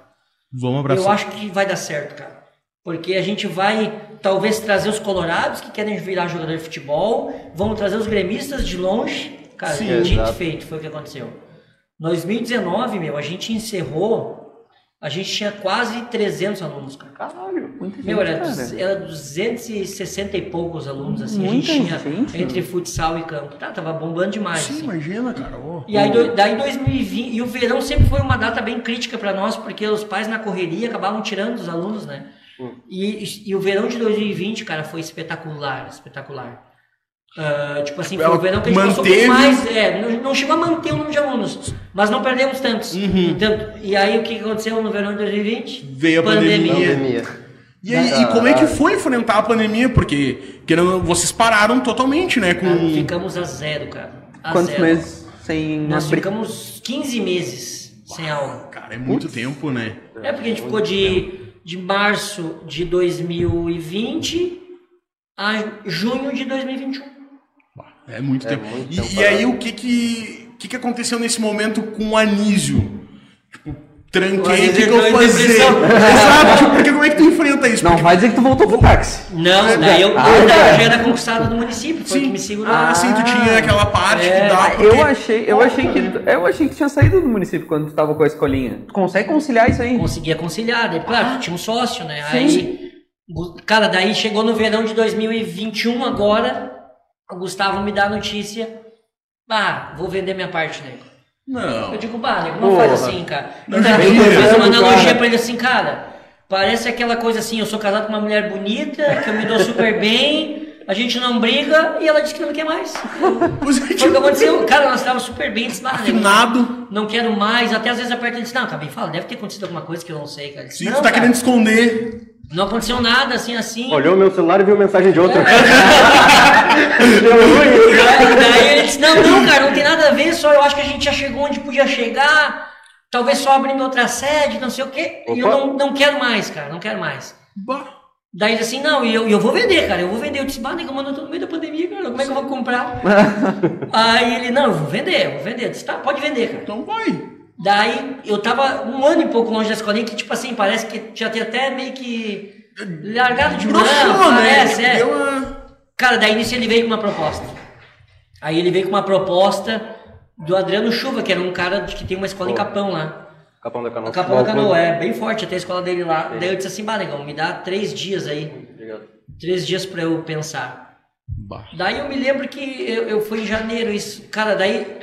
Vamos eu abraçar. acho que vai dar certo, cara. Porque a gente vai, talvez, trazer os colorados que querem virar jogador de futebol, vamos trazer os gremistas de longe. Cara, Sim, dito feito, foi o que aconteceu. 2019, meu, a gente encerrou, a gente tinha quase 300 alunos, cara. Caralho. Muita gente, Meu, era, cara. era 260 e poucos alunos, assim, a Muita gente tinha gente, entre futsal e campo. Tá, tava bombando demais. Sim, assim. imagina, cara. ó. E aí, do- daí 2020, e o verão sempre foi uma data bem crítica para nós, porque os pais na correria acabavam tirando os alunos, né? E, e, e o verão de 2020, cara, foi espetacular, espetacular. Ah, tipo assim, foi o verão que a gente passou manteve- por mais. É, não, não chegou a manter o número de alunos, mas não perdemos tantos. Uhum. Tanto- e aí o que aconteceu no verão de 2020? Veio a pandemia. Pandemia. E, aí, e como é que foi enfrentar a pandemia? Porque querendo, vocês pararam totalmente, né? Com... Cara, ficamos a zero, cara. A Quantos zero. meses sem Nós abrir? ficamos 15 meses sem aula. Cara, é muito tempo, né? É porque a gente ficou de, de março de 2020 a junho de 2021. É muito tempo. muito e, tempo e aí, o que que, o que que aconteceu nesse momento com o Anísio? Tipo, tranquei, o que, que eu fazer? Exato, tipo, porque como é que tu enfrenta isso? Não, Porque- vai dizer que tu voltou pro táxi. Não, daí eu, Ah, eu já era conquistado do município, foi Sim. que me segurou. Ah, sim, tu tinha aquela parte É. que dá. Ah, porque- eu achei, eu achei que eu achei que tinha saído do município quando tu tava com a escolinha. Tu consegue conciliar isso aí? Conseguia conciliar, daí, claro, tinha um sócio, né? Sim. Aí, cara, daí chegou no verão de 2021 agora, o Gustavo me dá a notícia, ah, vou vender minha parte, nego. Não. Eu digo, bah, nego, não Porra. faz assim, cara. Não, Daí já eu fiz uma cara. analogia pra ele assim, cara, parece aquela coisa assim, eu sou casado com uma mulher bonita, que eu me dou super bem, a gente não briga, e ela disse que não quer mais. É, Foi o que tipo, aconteceu, cara, nós estávamos super bem, disse, bah, nego, afinado. não quero mais, até às vezes aperta e diz, não, acabei, fala, deve ter acontecido alguma coisa que eu não sei, cara. Disse, Sim, não, tu tá cara, querendo esconder. Não aconteceu nada, assim, assim. Olhou meu celular e viu mensagem de outro. Daí, daí ele disse, não, não, cara, não tem nada a ver, só eu acho que a gente já chegou onde podia chegar, talvez só abrindo outra sede, não sei o quê, e eu Opa. não, não quero mais, cara, não quero mais. Bah. Daí ele disse assim, não, e eu, e eu vou vender, cara, eu vou vender. Eu disse, bah, nega, mano, eu tô no meio da pandemia, cara, como é que eu vou comprar? Aí ele, não, eu vou vender, eu vou vender. Eu disse, tá, pode vender, cara. Então vai. Daí eu tava um ano e pouco longe da escolinha, que tipo assim, parece que já tinha até meio que largado de mão, né? parece, Tipo, é. uma- Cara, daí nisso ele veio com uma proposta. Aí ele veio com uma proposta do Adriano Chuva, que era um cara que tem uma escola em Capão lá. Capão da Canoa. Capão da Canoa, é bem forte até a escola dele lá. Daí eu disse assim, bah, negão, me dá três dias aí. Obrigado. Três dias pra eu pensar. Bah. Daí eu me lembro que eu, eu fui em janeiro, isso. Cara, daí.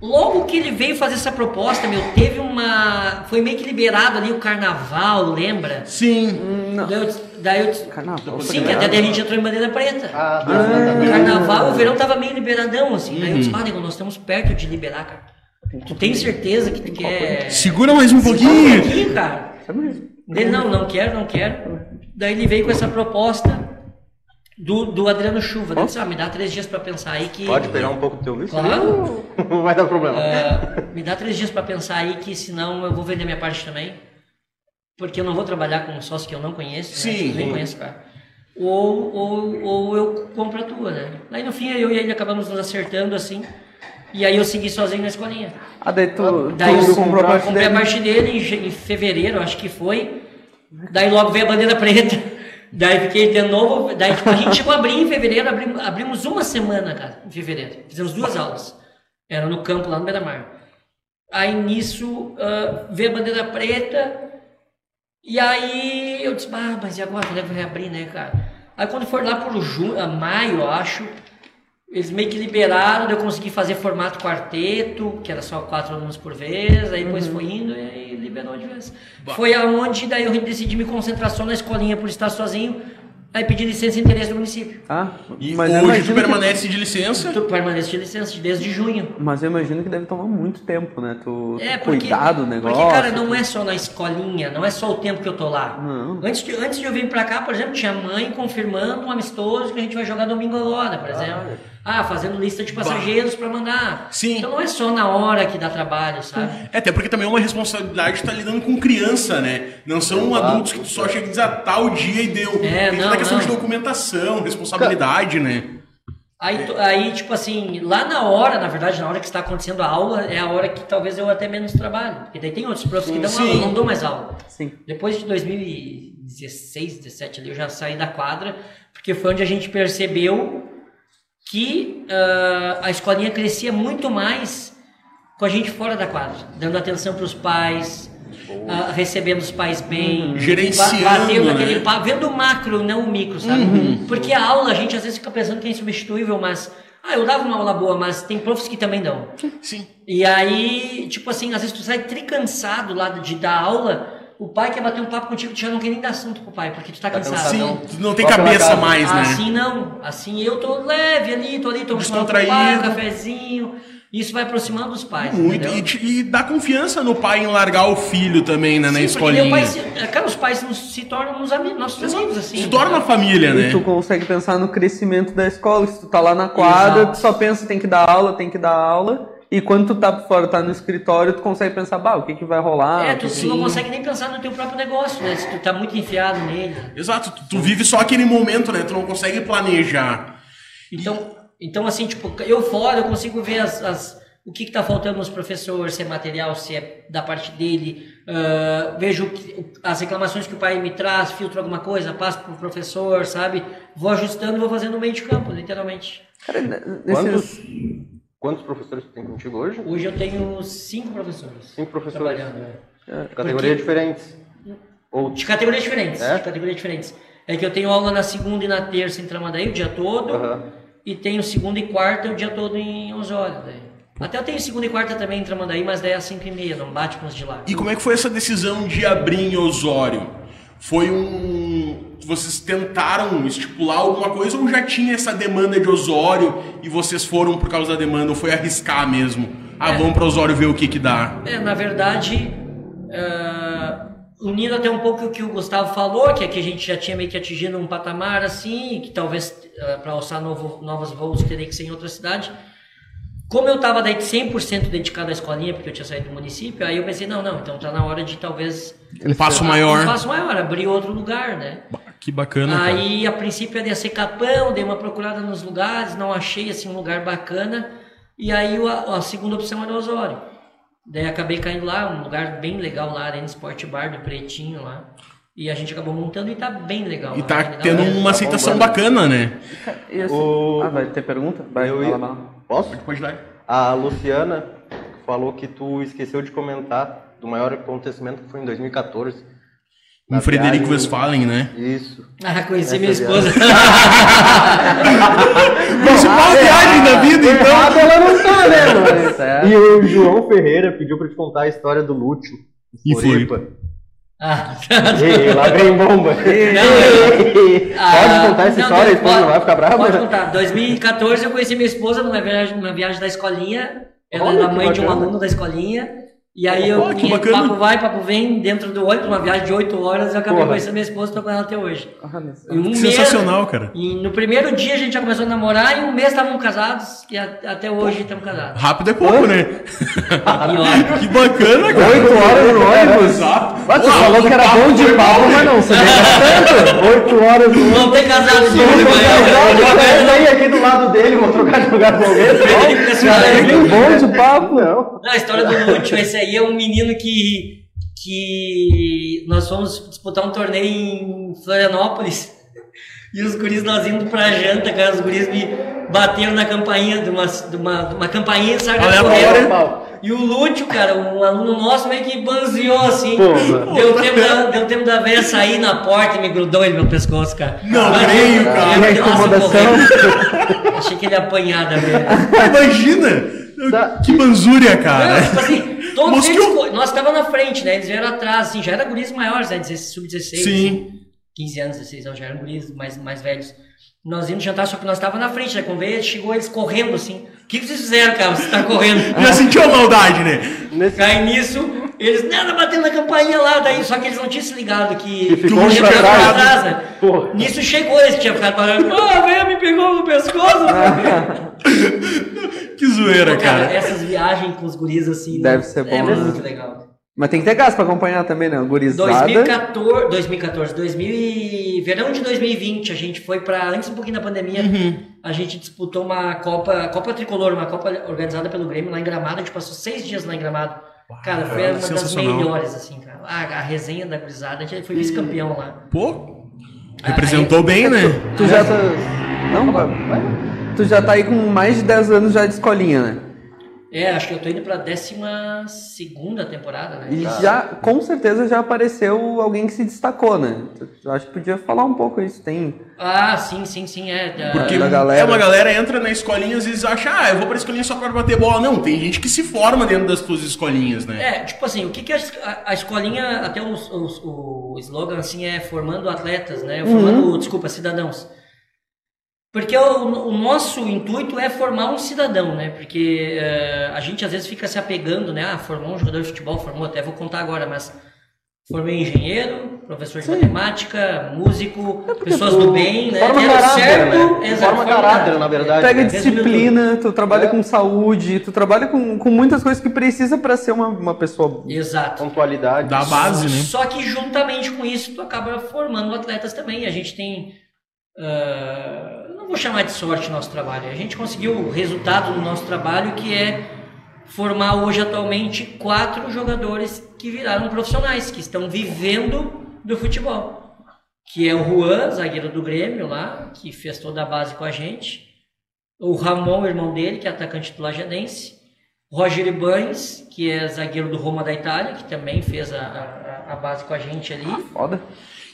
Logo que ele veio fazer essa proposta, meu, teve uma. Foi meio que liberado ali o carnaval, lembra? Sim. Não. Daí eu, daí eu, Carnaval. Sim, que até daí a gente entrou em bandeira preta. Ah, O ah, carnaval, o verão tava meio liberadão, assim. Daí eu Uhum. disse, ah, nego, nós estamos perto de liberar, cara. Tu tem certeza que tu quer. Segura mais um Um pouquinho. pouquinho, cara. Sabe mesmo? Ele, não, não quero, não quero. Daí ele veio com essa proposta do, do Adriano Chuva. Eu disse, ah, me dá três dias pra pensar aí que. Pode pegar um pouco do teu vício? Claro. Não vai dar problema. Ah, me dá três dias pra pensar aí que senão eu vou vender minha parte também. Porque eu não vou trabalhar com um sócio que eu não conheço, né? Sim. Eu nem conheço, cara. Ou, ou, ou eu compro a tua, né? Aí no fim eu e ele acabamos nos acertando assim. E aí eu segui sozinho na escolinha. Ah, daí tu, Daí tu eu comprou a parte comprei a dele. parte dele em, em fevereiro, acho que foi. Daí logo veio a bandeira preta. Daí fiquei de novo. Daí tipo, a gente chegou a abrir em fevereiro, abrimos, abrimos uma semana, cara, em fevereiro. Fizemos duas aulas. Era no campo lá no Beira-Mar. Aí nisso ah, veio a bandeira preta. E aí eu disse, ah, mas e agora? Quando é reabrir, né, cara? Aí quando for lá por junho, maio, eu acho, eles meio que liberaram, eu consegui fazer formato quarteto, que era só quatro alunos por vez, aí depois foi indo e aí liberou de vez. Foi aonde daí eu decidi me concentrar só na escolinha por estar sozinho, aí pedi licença e interesse do município. Ah, E mas hoje tu imagino que- permanece de licença. Tu permanece de licença desde junho. Mas eu imagino que deve tomar muito tempo, né? Tu, É, tu porque, cuidar do negócio. porque, cara, não é só na escolinha, não é só o tempo que eu tô lá. Não. Antes de, antes de eu vir pra cá, por exemplo, tinha mãe confirmando um amistoso que a gente vai jogar domingo agora, por exemplo. Ah, fazendo lista de passageiros pra mandar. Sim. Então não é só na hora que dá trabalho, sabe? É, até porque também é uma responsabilidade estar lidando com criança, né? Não são adultos que tu só chega e diz, ah, tal dia e deu. É, Tem não, toda a questão não. de documentação, responsabilidade, né? Aí, aí, tipo assim, lá na hora, na verdade, na hora que está acontecendo a aula, é a hora que talvez eu até menos trabalho. Porque daí tem outros profs que dão Sim. aula, eu não dou mais aula. Sim. Depois de 2016, 17 ali, eu já saí da quadra, porque foi onde a gente percebeu que ah, a escolinha crescia muito mais com a gente fora da quadra, dando atenção para os pais, ah, recebendo os pais bem, Gerenciando, ba- batendo né? aquele papo, vendo o macro, não o micro, sabe? Porque a aula, a gente às vezes fica pensando que é insubstituível, mas ah, eu dava uma aula boa, mas tem profs que também dão. Sim. E aí, tipo assim, às vezes tu sai tricansado lá de dar aula, o pai quer bater um papo contigo, tu já não quer nem dar assunto pro pai, porque tu tá cansado. cansado. Sim, não. tu não tem Só cabeça mais, né? Assim não. Assim eu tô leve ali, tô ali, tô Descontraído. pai, um cafezinho. Isso vai aproximando os pais. Muito. E, e dá confiança no pai em largar o filho também, né, na Sim, porque meu escolinha. pai se- cara, os pais nos- se tornam uns amigos, nossos amigos, assim. Se torna família, E né? tu consegue pensar no crescimento da escola. Se tu tá lá na quadra, Exato. tu só pensa tem que dar aula, tem que dar aula. E quando tu tá por fora, tá no escritório, tu consegue pensar, bah, o que que vai rolar? É, O tu, que tu não consegue nem pensar no teu próprio negócio, né? Se tu tá muito enfiado nele. Exato, tu, tu vive só aquele momento, né? Tu não consegue planejar. Então, então assim, tipo, eu fora eu consigo ver as, as- o que, que tá faltando nos professores, se é material, se é da parte dele. ah, vejo as reclamações que o pai me traz, filtro alguma coisa, passo pro professor, sabe? Vou ajustando e vou fazendo no meio de campo, literalmente. Cara, nesses... quantos professores tu tem contigo hoje? Hoje eu tenho cinco professores. Cinco professores. Trabalhando, né? Categorias diferentes. Ou De categorias diferentes. É? De categorias diferentes. É que eu tenho aula na segunda e na terça em Tramandaí o dia todo. Aham. E tenho segunda e quarta o dia todo em Osório. Daí. Até eu tenho segunda e quarta também em Tramandaí, mas daí é às 5 e meia, não bate com os de lá. E como é que foi essa decisão de abrir em Osório? Foi um. Vocês tentaram estipular alguma coisa ou já tinha essa demanda de Osório e vocês foram por causa da demanda ou foi arriscar mesmo? Ah, É. vamos para Osório ver o que que dá. É, na verdade, ah, unindo até um pouco o que o Gustavo falou, que aqui a gente já tinha meio que atingido um patamar assim, que talvez para alçar novo, novos voos teria que ser em outra cidade. Como eu estava daí 100% dedicado à escolinha, porque eu tinha saído do município, aí eu pensei, não, não, então tá na hora de talvez Um passo um maior. passo maior, abrir outro lugar, né? Que bacana. cara. Aí, a princípio, ia ser Capão, dei uma procurada nos lugares, não achei assim um lugar bacana. E aí, o- a, a segunda opção era Osório. Daí, acabei caindo lá, um lugar bem legal lá, Arena Sport Bar do Pretinho lá. E a gente acabou montando e tá bem legal. E tá legal. tendo É, uma tá aceitação bombando. bacana, né? E assim- O- Ah, vai ter pergunta? Vai, Eu. Posso? Pode dar. A Luciana falou que tu esqueceu de comentar do maior acontecimento que foi em 2014. Na Um Frederico viagem- Westphalen, né? Isso. Ah, conheci Essa minha esposa. Principal viagem da vida, então. Errado ela não tá, né, é. E o João Ferreira pediu pra te contar a história do Lúcio. Em Floripa. Ah, Ei, lá vem bomba. Pode contar essa não, história, a esposa não vai ficar brava? Pode contar. 2014 eu conheci minha esposa numa viagem, numa viagem da escolinha. Ela Olha era mãe de um aluno da escolinha. E aí eu Olha, que bacana. papo vai, papo vem, dentro do ônibus, uma viagem de 8 horas, eu acabei Porra. conhecendo minha esposa, tô com ela até hoje. E um mês- Sensacional, cara. E no primeiro dia a gente já começou a namorar e um mês estavam casados e até hoje estamos casados. Rápido é pouco, né? E ó, Que bacana, cara. Oito horas no ônibus? Ah, tu Uau, falou que era bom de papo, mas não, você vê bastante. Oito horas no vamos ter casado sim, né? sair aqui do lado dele, vou trocar de lugar com alguém. Cara, É bom de papo. Não. Não, a história do Lúcio, esse aí é um menino que, que nós fomos disputar um torneio em Florianópolis e os guris nós indo pra janta, cara, os guris me bateram na campainha de uma, de uma, de uma campainha e. Pau. E o Lúcio, cara, um aluno nosso meio que banzeou assim. Porra. Deu tempo, da, deu tempo da velha sair na porta e me grudou ele no meu pescoço, cara. Não Mas, creio, cara. eu- E a nossa. Achei que ele ia apanhar da velha. Imagina! Tá. Que banzúria, Não, cara. tipo assim, todos Mas eles, eu- nós tava na frente, né? Eles vieram atrás, assim, já eram guris maiores, né? 16, Sub-16. Sim. assim, 15 anos, 16 anos, já eram guris mais, mais velhos. Nós íamos jantar, só que nós tava na frente, né? Quando veio, chegou eles correndo, assim. O que, que vocês fizeram, cara? Você tá correndo. Já sentiu a maldade, né? Nesse... Aí nisso, eles, não, não batendo na campainha lá, daí, só que eles não tinham se ligado que, Que ficou tinha pra trás. né? Porra. Nisso chegou esse que tinha ficado parando, ah, velho, me pegou no pescoço. Que zoeira, Pô, cara, cara. essas viagens com os guris assim. Deve né? ser É bom, né? muito legal. Mas tem que ter gás pra acompanhar também, né? Gurizada. 2014, 2014, 2000 e... verão de 2020, a gente foi para antes um pouquinho da pandemia, Uhum. a gente disputou uma Copa, Copa Tricolor, uma Copa organizada pelo Grêmio lá em Gramado, a gente passou seis dias lá em Gramado. Cara, foi uma das melhores, assim, cara. A, a resenha da gurizada, a gente foi vice-campeão lá. Pô, representou bem, né? Tu já... Essas- Não, vai. Tu já tá aí com mais de 10 anos já de escolinha, né? É, acho que eu tô indo pra décima segunda temporada, né? E já, com certeza, já apareceu alguém que se destacou, né? Eu acho que podia falar um pouco isso. Tem. Ah, sim, sim, sim, é. da- Porque da galera. é uma galera entra na escolinha às vezes acha, ah, eu vou pra escolinha só pra bater bola. Não, tem gente que se forma dentro das tuas escolinhas, né? É, tipo assim, o que, que a, a- a escolinha, até o, o, o slogan assim é formando atletas, né? Formando, desculpa, cidadãos. Porque o, o nosso intuito é formar um cidadão, né? Porque eh, a gente às vezes fica se apegando, né? Ah, formou um jogador de futebol, formou, até vou contar agora, mas formei engenheiro, professor de matemática, músico, pessoas tu do bem, né? Forma caráter, certo, né? exato, Forma caráter, na verdade. Pega né? disciplina, tu trabalha É. com saúde, tu trabalha com, com muitas coisas que precisa pra ser uma, uma pessoa. Exato. Pontualidade. Da base, né? Só que juntamente com isso tu acaba formando atletas também. A gente tem. Ah, não vou chamar de sorte nosso trabalho. A gente conseguiu o resultado do nosso trabalho que é formar hoje atualmente quatro jogadores que viraram profissionais, que estão vivendo do futebol. Que é o Juan, zagueiro do Grêmio lá, que fez toda a base com a gente. O Ramon, irmão dele, que é atacante do Lajadense. Roger Ibanes, que é zagueiro do Roma da Itália, que também fez a, a, a base com a gente ali. Foda.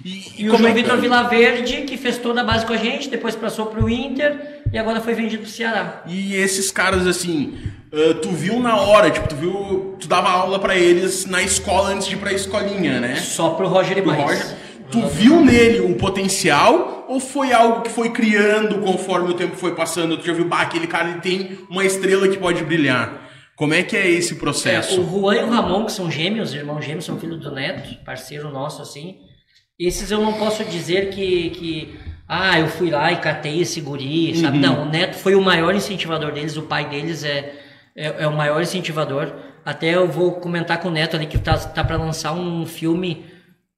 E, E o João Vitor Vilaverde, que fez toda a base com a gente, depois passou para o Inter e agora foi vendido para o Ceará. E esses caras, assim, ah, tu viu na hora, tipo, tu viu. Tu dava aula pra eles na escola antes de ir pra escolinha, né? Só para o Roger Ibanes. Roger. Tu viu nele um potencial ou foi algo que foi criando conforme o tempo foi passando? Tu já viu, bah, aquele cara ele tem uma estrela que pode brilhar. Como é que é esse É, processo? o Juan e o Ramon, que são gêmeos, irmãos gêmeos, são filhos do Neto, parceiro nosso, assim. Esses eu não posso dizer que, que ah, eu fui lá e catei esse guri, sabe? Não, o Neto foi o maior incentivador deles, o pai deles é, é, é o maior incentivador. Até eu vou comentar com o Neto ali que tá, tá para lançar um filme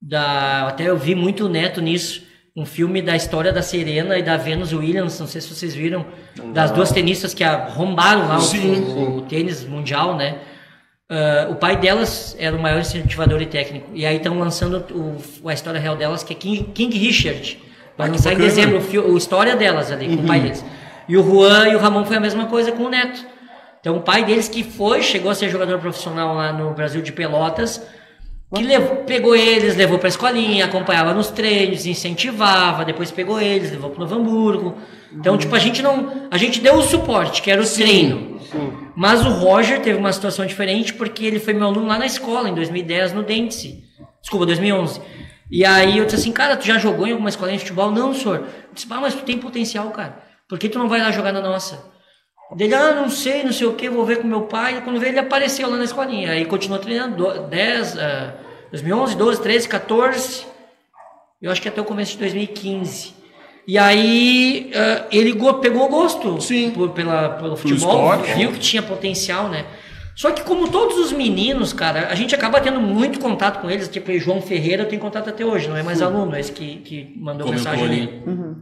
da. Até eu vi muito o Neto nisso. Um filme da história da Serena e da Venus Williams, não sei se vocês viram, das duas tenistas que arrombaram lá o- Sim, o, o tênis mundial, né? Ah, o pai delas era o maior incentivador e técnico. E aí estão lançando o, a história real delas, que é King, King Richard. Vai Ah, lançar em dezembro o, o história delas ali, com o pai deles. E o Juan e o Ramon foi a mesma coisa com o Neto. Então o pai deles que foi, chegou a ser jogador profissional lá no Brasil de Pelotas, que levou, pegou eles, levou pra escolinha, acompanhava nos treinos, incentivava, depois pegou eles, levou pro Novo Hamburgo. Então, tipo, a gente não. A gente deu o suporte, que era o treino. Mas o Roger teve uma situação diferente porque ele foi meu aluno lá na escola, em 2010, no Dentse. Desculpa, 2011. E aí eu disse assim, cara, tu já jogou em alguma escolinha de futebol? Não, senhor. Eu disse, ah, mas tu tem potencial, cara. Por que tu não vai lá jogar na nossa? Dele, ah, não sei, não sei o que, vou ver com meu pai. E quando veio, ele apareceu lá na escolinha. Aí continuou treinando, do- 10, ah, 2011, 12, 13, 14. Eu acho que até o começo de 2015. E aí ah, ele go- pegou gosto Sim. por- pela, pelo futebol, esporte. viu que tinha potencial, né? Só que como todos os meninos, cara, a gente acaba tendo muito contato com eles, tipo o João Ferreira eu tenho contato até hoje, não é mais aluno, é esse que, que mandou Comentou mensagem ali. ali.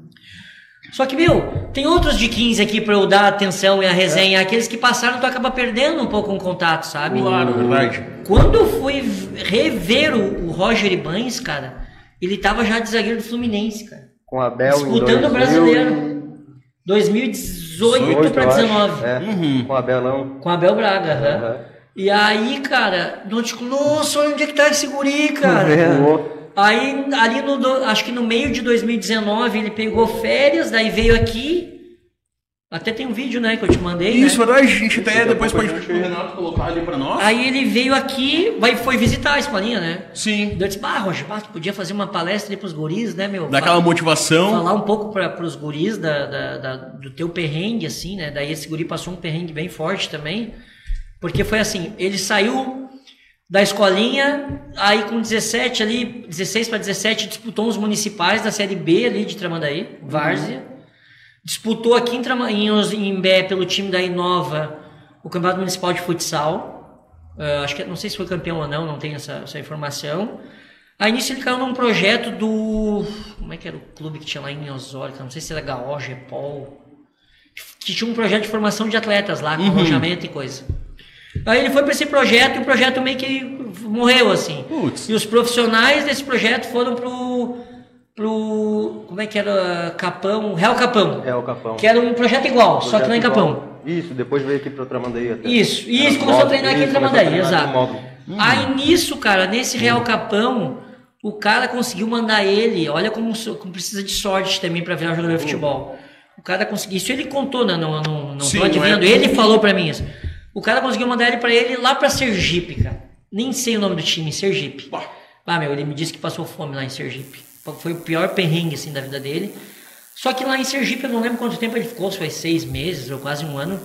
Só que, meu, tem outros de 15 aqui pra eu dar atenção e a resenha, aqueles que passaram tu acaba perdendo um pouco o contato, sabe? Claro, verdade. Quando eu fui rever o, o Roger Ibanes, cara, ele tava já de zagueiro do Fluminense, cara. Com a Bel em Disputando o 2000 brasileiro. 2018 18, pra eu acho. 19. É, Uhum. Com a Bel não. Com a Abel Braga, aham. Aham. E aí, cara, eu digo, nossa, onde é que tá esse guri, cara. É. Aí, ali no, acho que no meio de 2019, ele pegou férias, daí veio aqui. Até tem um vídeo, né, que eu te mandei. Isso, né? verdade. A gente até depois pode o Renato colocar ali pra nós. Aí ele veio aqui, vai, foi visitar a escolinha, né? Sim. Eu disse, bah, Roger, bah, tu podia fazer uma palestra ali pros guris, né, meu? Daquela motivação. falar um pouco para os guris da, da- da- do teu perrengue, assim, né? Daí esse guri passou um perrengue bem forte também. Porque foi assim, ele saiu da escolinha, aí com 17 ali, 16 para 17, disputou uns municipais da Série B ali de Tramandaí, Várzea. Disputou aqui em, Trama, em, Os- em Imbé pelo time da Inova o Campeonato Municipal de Futsal. Ah, acho que não sei se foi campeão ou não, não tenho essa, essa informação. Aí nisso ele caiu num projeto do. Como é que era o clube que tinha lá em Osório? Não sei se era Gaó, Gepol. Que tinha um projeto de formação de atletas lá, com alojamento e coisa. Aí ele foi para esse projeto e o projeto meio que morreu assim. Putz. E os profissionais desse projeto foram pro. Pro. Como é que era? Capão. Real Capão. É o Capão. Que era um projeto igual, só que lá em Projeto Capão. igual. Isso, depois veio aqui pro Tramandaí até. Isso, e isso, começou a treinar aqui em Tramandaí, treinar exato. módulo. Aí nisso, cara, nesse Real Capão, o cara conseguiu mandar ele, olha como, como precisa de sorte também pra virar jogador de futebol. O cara conseguiu, isso ele contou, né? Não, não, não Sim, tô não é- adivinhando, ele falou pra mim isso. O cara conseguiu mandar ele pra ele lá pra Sergipe, cara. Nem sei o nome do time, Sergipe. Bah. Ah, meu, ele me disse que passou fome lá em Sergipe. Foi o pior perrengue, assim, da vida dele. Só que lá em Sergipe, eu não lembro quanto tempo ele ficou, se foi seis meses ou quase um ano,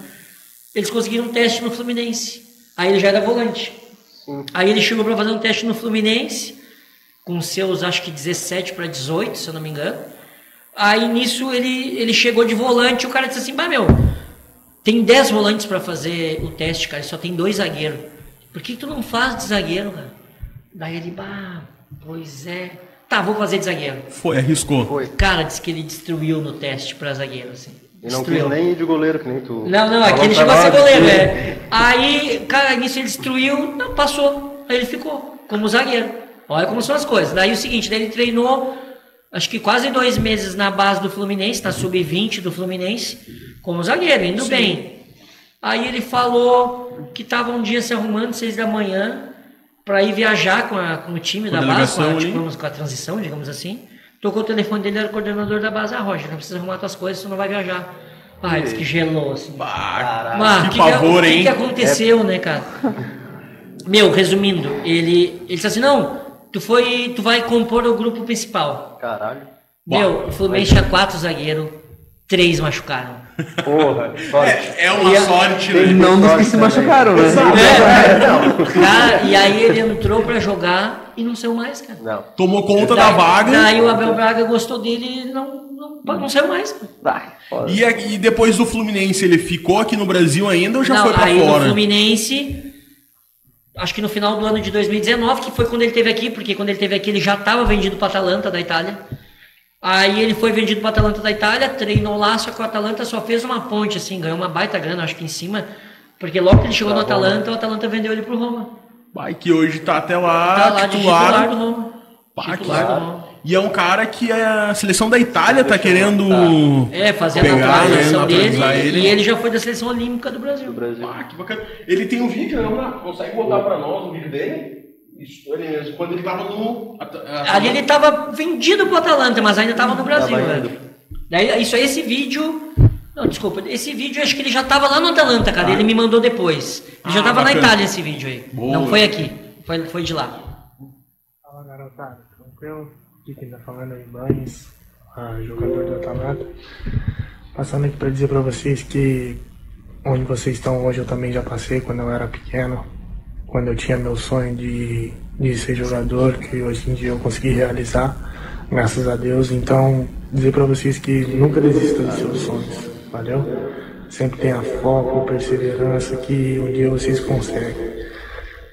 eles conseguiram um teste no Fluminense. Aí ele já era volante. Aí ele chegou para fazer um teste no Fluminense, com seus, acho que 17 para 18, se eu não me engano. Aí nisso ele, ele chegou de volante e o cara disse assim: Bah, meu, tem 10 volantes para fazer o teste, cara, e só tem dois zagueiros. Por que, que tu não faz de zagueiro, cara? Daí ele, bah, pois é. Tá, vou fazer de zagueiro. Foi, arriscou. Foi. Cara, disse que ele destruiu no teste para zagueiro, assim. E não Destruiu. quis nem ir de goleiro, que nem tu. Não, não, aqui ele pra chegou a ser goleiro, que- é. Aí, cara, nisso ele destruiu, não, passou. Aí ele ficou como zagueiro. Olha como são as coisas. Daí o seguinte, daí ele treinou, acho que quase dois meses na base do Fluminense, na sub-20 do Fluminense, como zagueiro, indo bem. Aí ele falou que tava um dia se arrumando, seis da manhã, para ir viajar com, a- com o time Com a da base, com a, delegação tipo, com a transição, digamos assim. Tocou o telefone dele, era o coordenador da base, ah, Roger, não precisa arrumar tuas coisas, tu não vai viajar. Ah, disse que gelou, assim. Bah, Mas que o que, pavor, que, hein? que, que aconteceu, né, cara? Meu, resumindo, ele, ele disse assim, não, tu foi, tu vai compor o grupo principal. Caralho. Meu, o Fluminense tinha quatro zagueiros, três machucaram. Porra, sorte. É, é uma E sorte, né? não dos que se machucaram, né? É, cara, e aí ele entrou pra jogar e não saiu mais, cara. Não. Tomou conta da Daí- vaga. Daí o Abel Braga gostou dele e não, não, não saiu mais. cara. Foda. E, e depois do Fluminense, ele ficou aqui no Brasil ainda ou já não, foi pra aí no fora? Fluminense, acho que no final do ano de 2019, que foi quando ele teve aqui, porque quando ele teve aqui ele já estava vendido para Atalanta da Itália. Aí ele foi vendido para Atalanta da Itália, treinou lá, só que o Atalanta só fez uma ponte, assim, ganhou uma baita grana, acho que em cima, porque logo que ele chegou no Atalanta, o Atalanta vendeu ele pro Roma. Vai que hoje tá até lá, Tá lá de titular. do Roma. Pá, Titular do Roma. E é um cara que a seleção da Itália tá querendo. É, fazer a Pegar, naturalização né, dele, ele. e ele já foi da seleção olímpica do Brasil. Brasil. Ah, que bacana. Ele tem um vídeo, né? Consegue botar pra nós o vídeo dele? Isso, ele mesmo. Quando ele tava no. a- Ali ele estava vendido pro Atalanta, mas ainda estava no Brasil. Tava né? Daí, isso aí, esse vídeo. Não, desculpa. Esse vídeo, acho que ele já estava lá no Atalanta, cara. Ele me mandou depois. Ele já Ah, estava na. Itália esse vídeo aí. Boa. Não foi aqui. Foi, foi de lá. Fala garotada, tranquilo? Aqui quem tá falando é Ibanes, ah, jogador do Atalanta. Passando aqui pra dizer pra vocês que onde vocês estão hoje eu também já passei quando eu era pequeno, quando eu tinha meu sonho de, de ser jogador, que hoje em dia eu consegui realizar, graças a Deus. Então, dizer pra vocês que nunca desista dos seus sonhos, valeu? Sempre tenha foco, perseverança, que um dia vocês conseguem.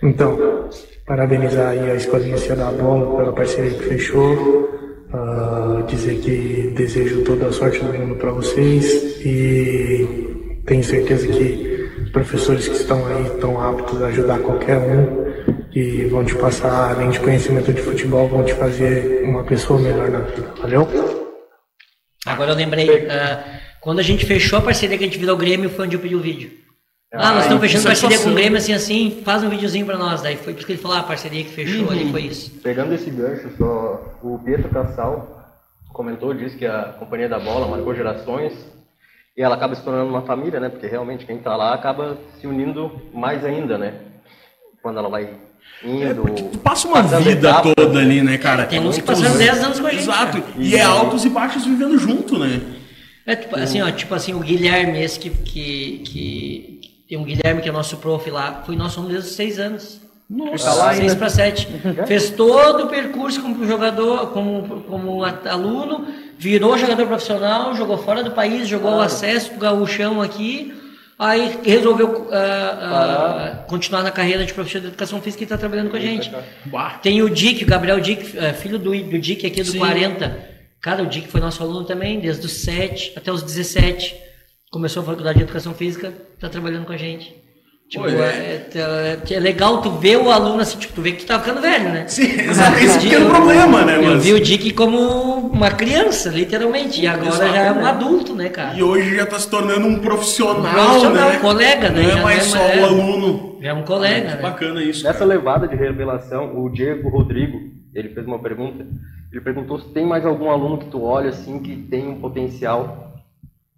Então, parabenizar aí a Escolinha da Bola pela parceria que fechou. ah, dizer que desejo toda a sorte do mundo para vocês e tenho certeza que professores que estão aí estão aptos a ajudar qualquer um e vão te passar, além de conhecimento de futebol, vão te fazer uma pessoa melhor na vida. Valeu? Agora eu lembrei. ah, quando a gente fechou a parceria que a gente virou o Grêmio, foi onde eu pedi o vídeo. Ah, nós estamos fechando parceria com o Grêmio, assim, assim, faz um videozinho pra nós. Daí foi por isso que ele falou, ah, a parceria que fechou ali foi isso. Pegando esse gancho, só o Pietro Cassal comentou, disse que a Companhia da Bola marcou gerações e ela acaba se tornando uma família, né? Porque realmente quem tá lá acaba se unindo mais ainda, né? Quando ela vai indo. Tu passa uma vida etapas. toda ali, né, cara? Tem uns que passaram 10 anos com a gente, Exato. cara. E é altos e baixos vivendo junto, né? É, tipo, assim, ó, tipo assim, o Guilherme, esse que, que, que tem um Guilherme que é nosso prof lá, foi nosso aluno desde os seis anos. Nossa. Tá lá seis ainda. para sete. Fez todo o percurso como jogador, como, como aluno, virou jogador profissional, jogou fora do país, jogou o acesso pro gauchão aqui, aí resolveu ah, ah, continuar na carreira de professor de educação física e está trabalhando com a gente. Bah. Tem o Dick, o Gabriel Dick, eh, filho do, do Dick aqui do Sim. 40. Cara, o Dick foi nosso aluno também, desde os 7 até os 17. Começou a faculdade de educação física, tá trabalhando com a gente. Tipo, Pô, é, é- é legal tu ver o aluno assim, tipo, tu vê que tu tá ficando velho, né? Sim, exato. Esse que é o problema, né? Eu Mas... vi o Dick como uma criança, literalmente, e agora já é um adulto, né, cara? E hoje já tá se tornando um profissional, Profissional, né? colega, né? Não Já é mais não só é- o aluno. Já é um colega, né? Bacana isso. Nessa cara. levada de revelação, o Diego Rodrigo, ele fez uma pergunta. Ele perguntou se tem mais algum aluno que tu olha assim que tem um potencial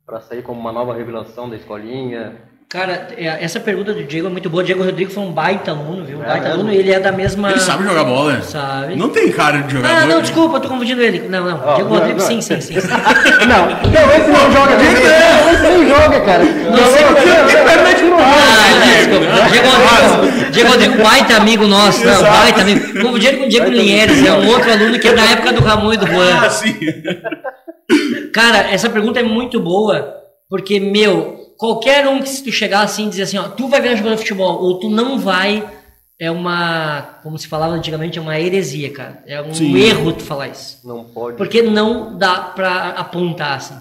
para sair como uma nova revelação da escolinha, Cara, é- essa pergunta do Diego é muito boa. O Diego Rodrigo foi um baita aluno, viu? Um É baita mesmo? aluno e ele é da mesma. Ele sabe jogar bola? Sabe. Não tem cara de jogador. Ah, não, né? desculpa, eu tô confundindo ele. Não, não. Ó, Diego não, Rodrigo, não. sim, sim, sim. Não, não, esse não joga de Esse nem joga, cara. Não sei não, Ah, não, desculpa. Diego Rodrigo, Diego Rodrigo, baita amigo nosso, não, Exato. baita amigo. Confundiram com o Diego Linheres, é um outro aluno que é da época do Ramon e do Juan. Ah, sim. Cara, essa pergunta é muito boa, porque, meu, qualquer um que se tu chegar assim e dizer assim, ó, tu vai virar jogador de futebol ou tu não vai, é uma, como se falava antigamente, é uma heresia, cara. É um Sim. erro tu falar isso. Não pode. Porque não dá pra apontar, assim.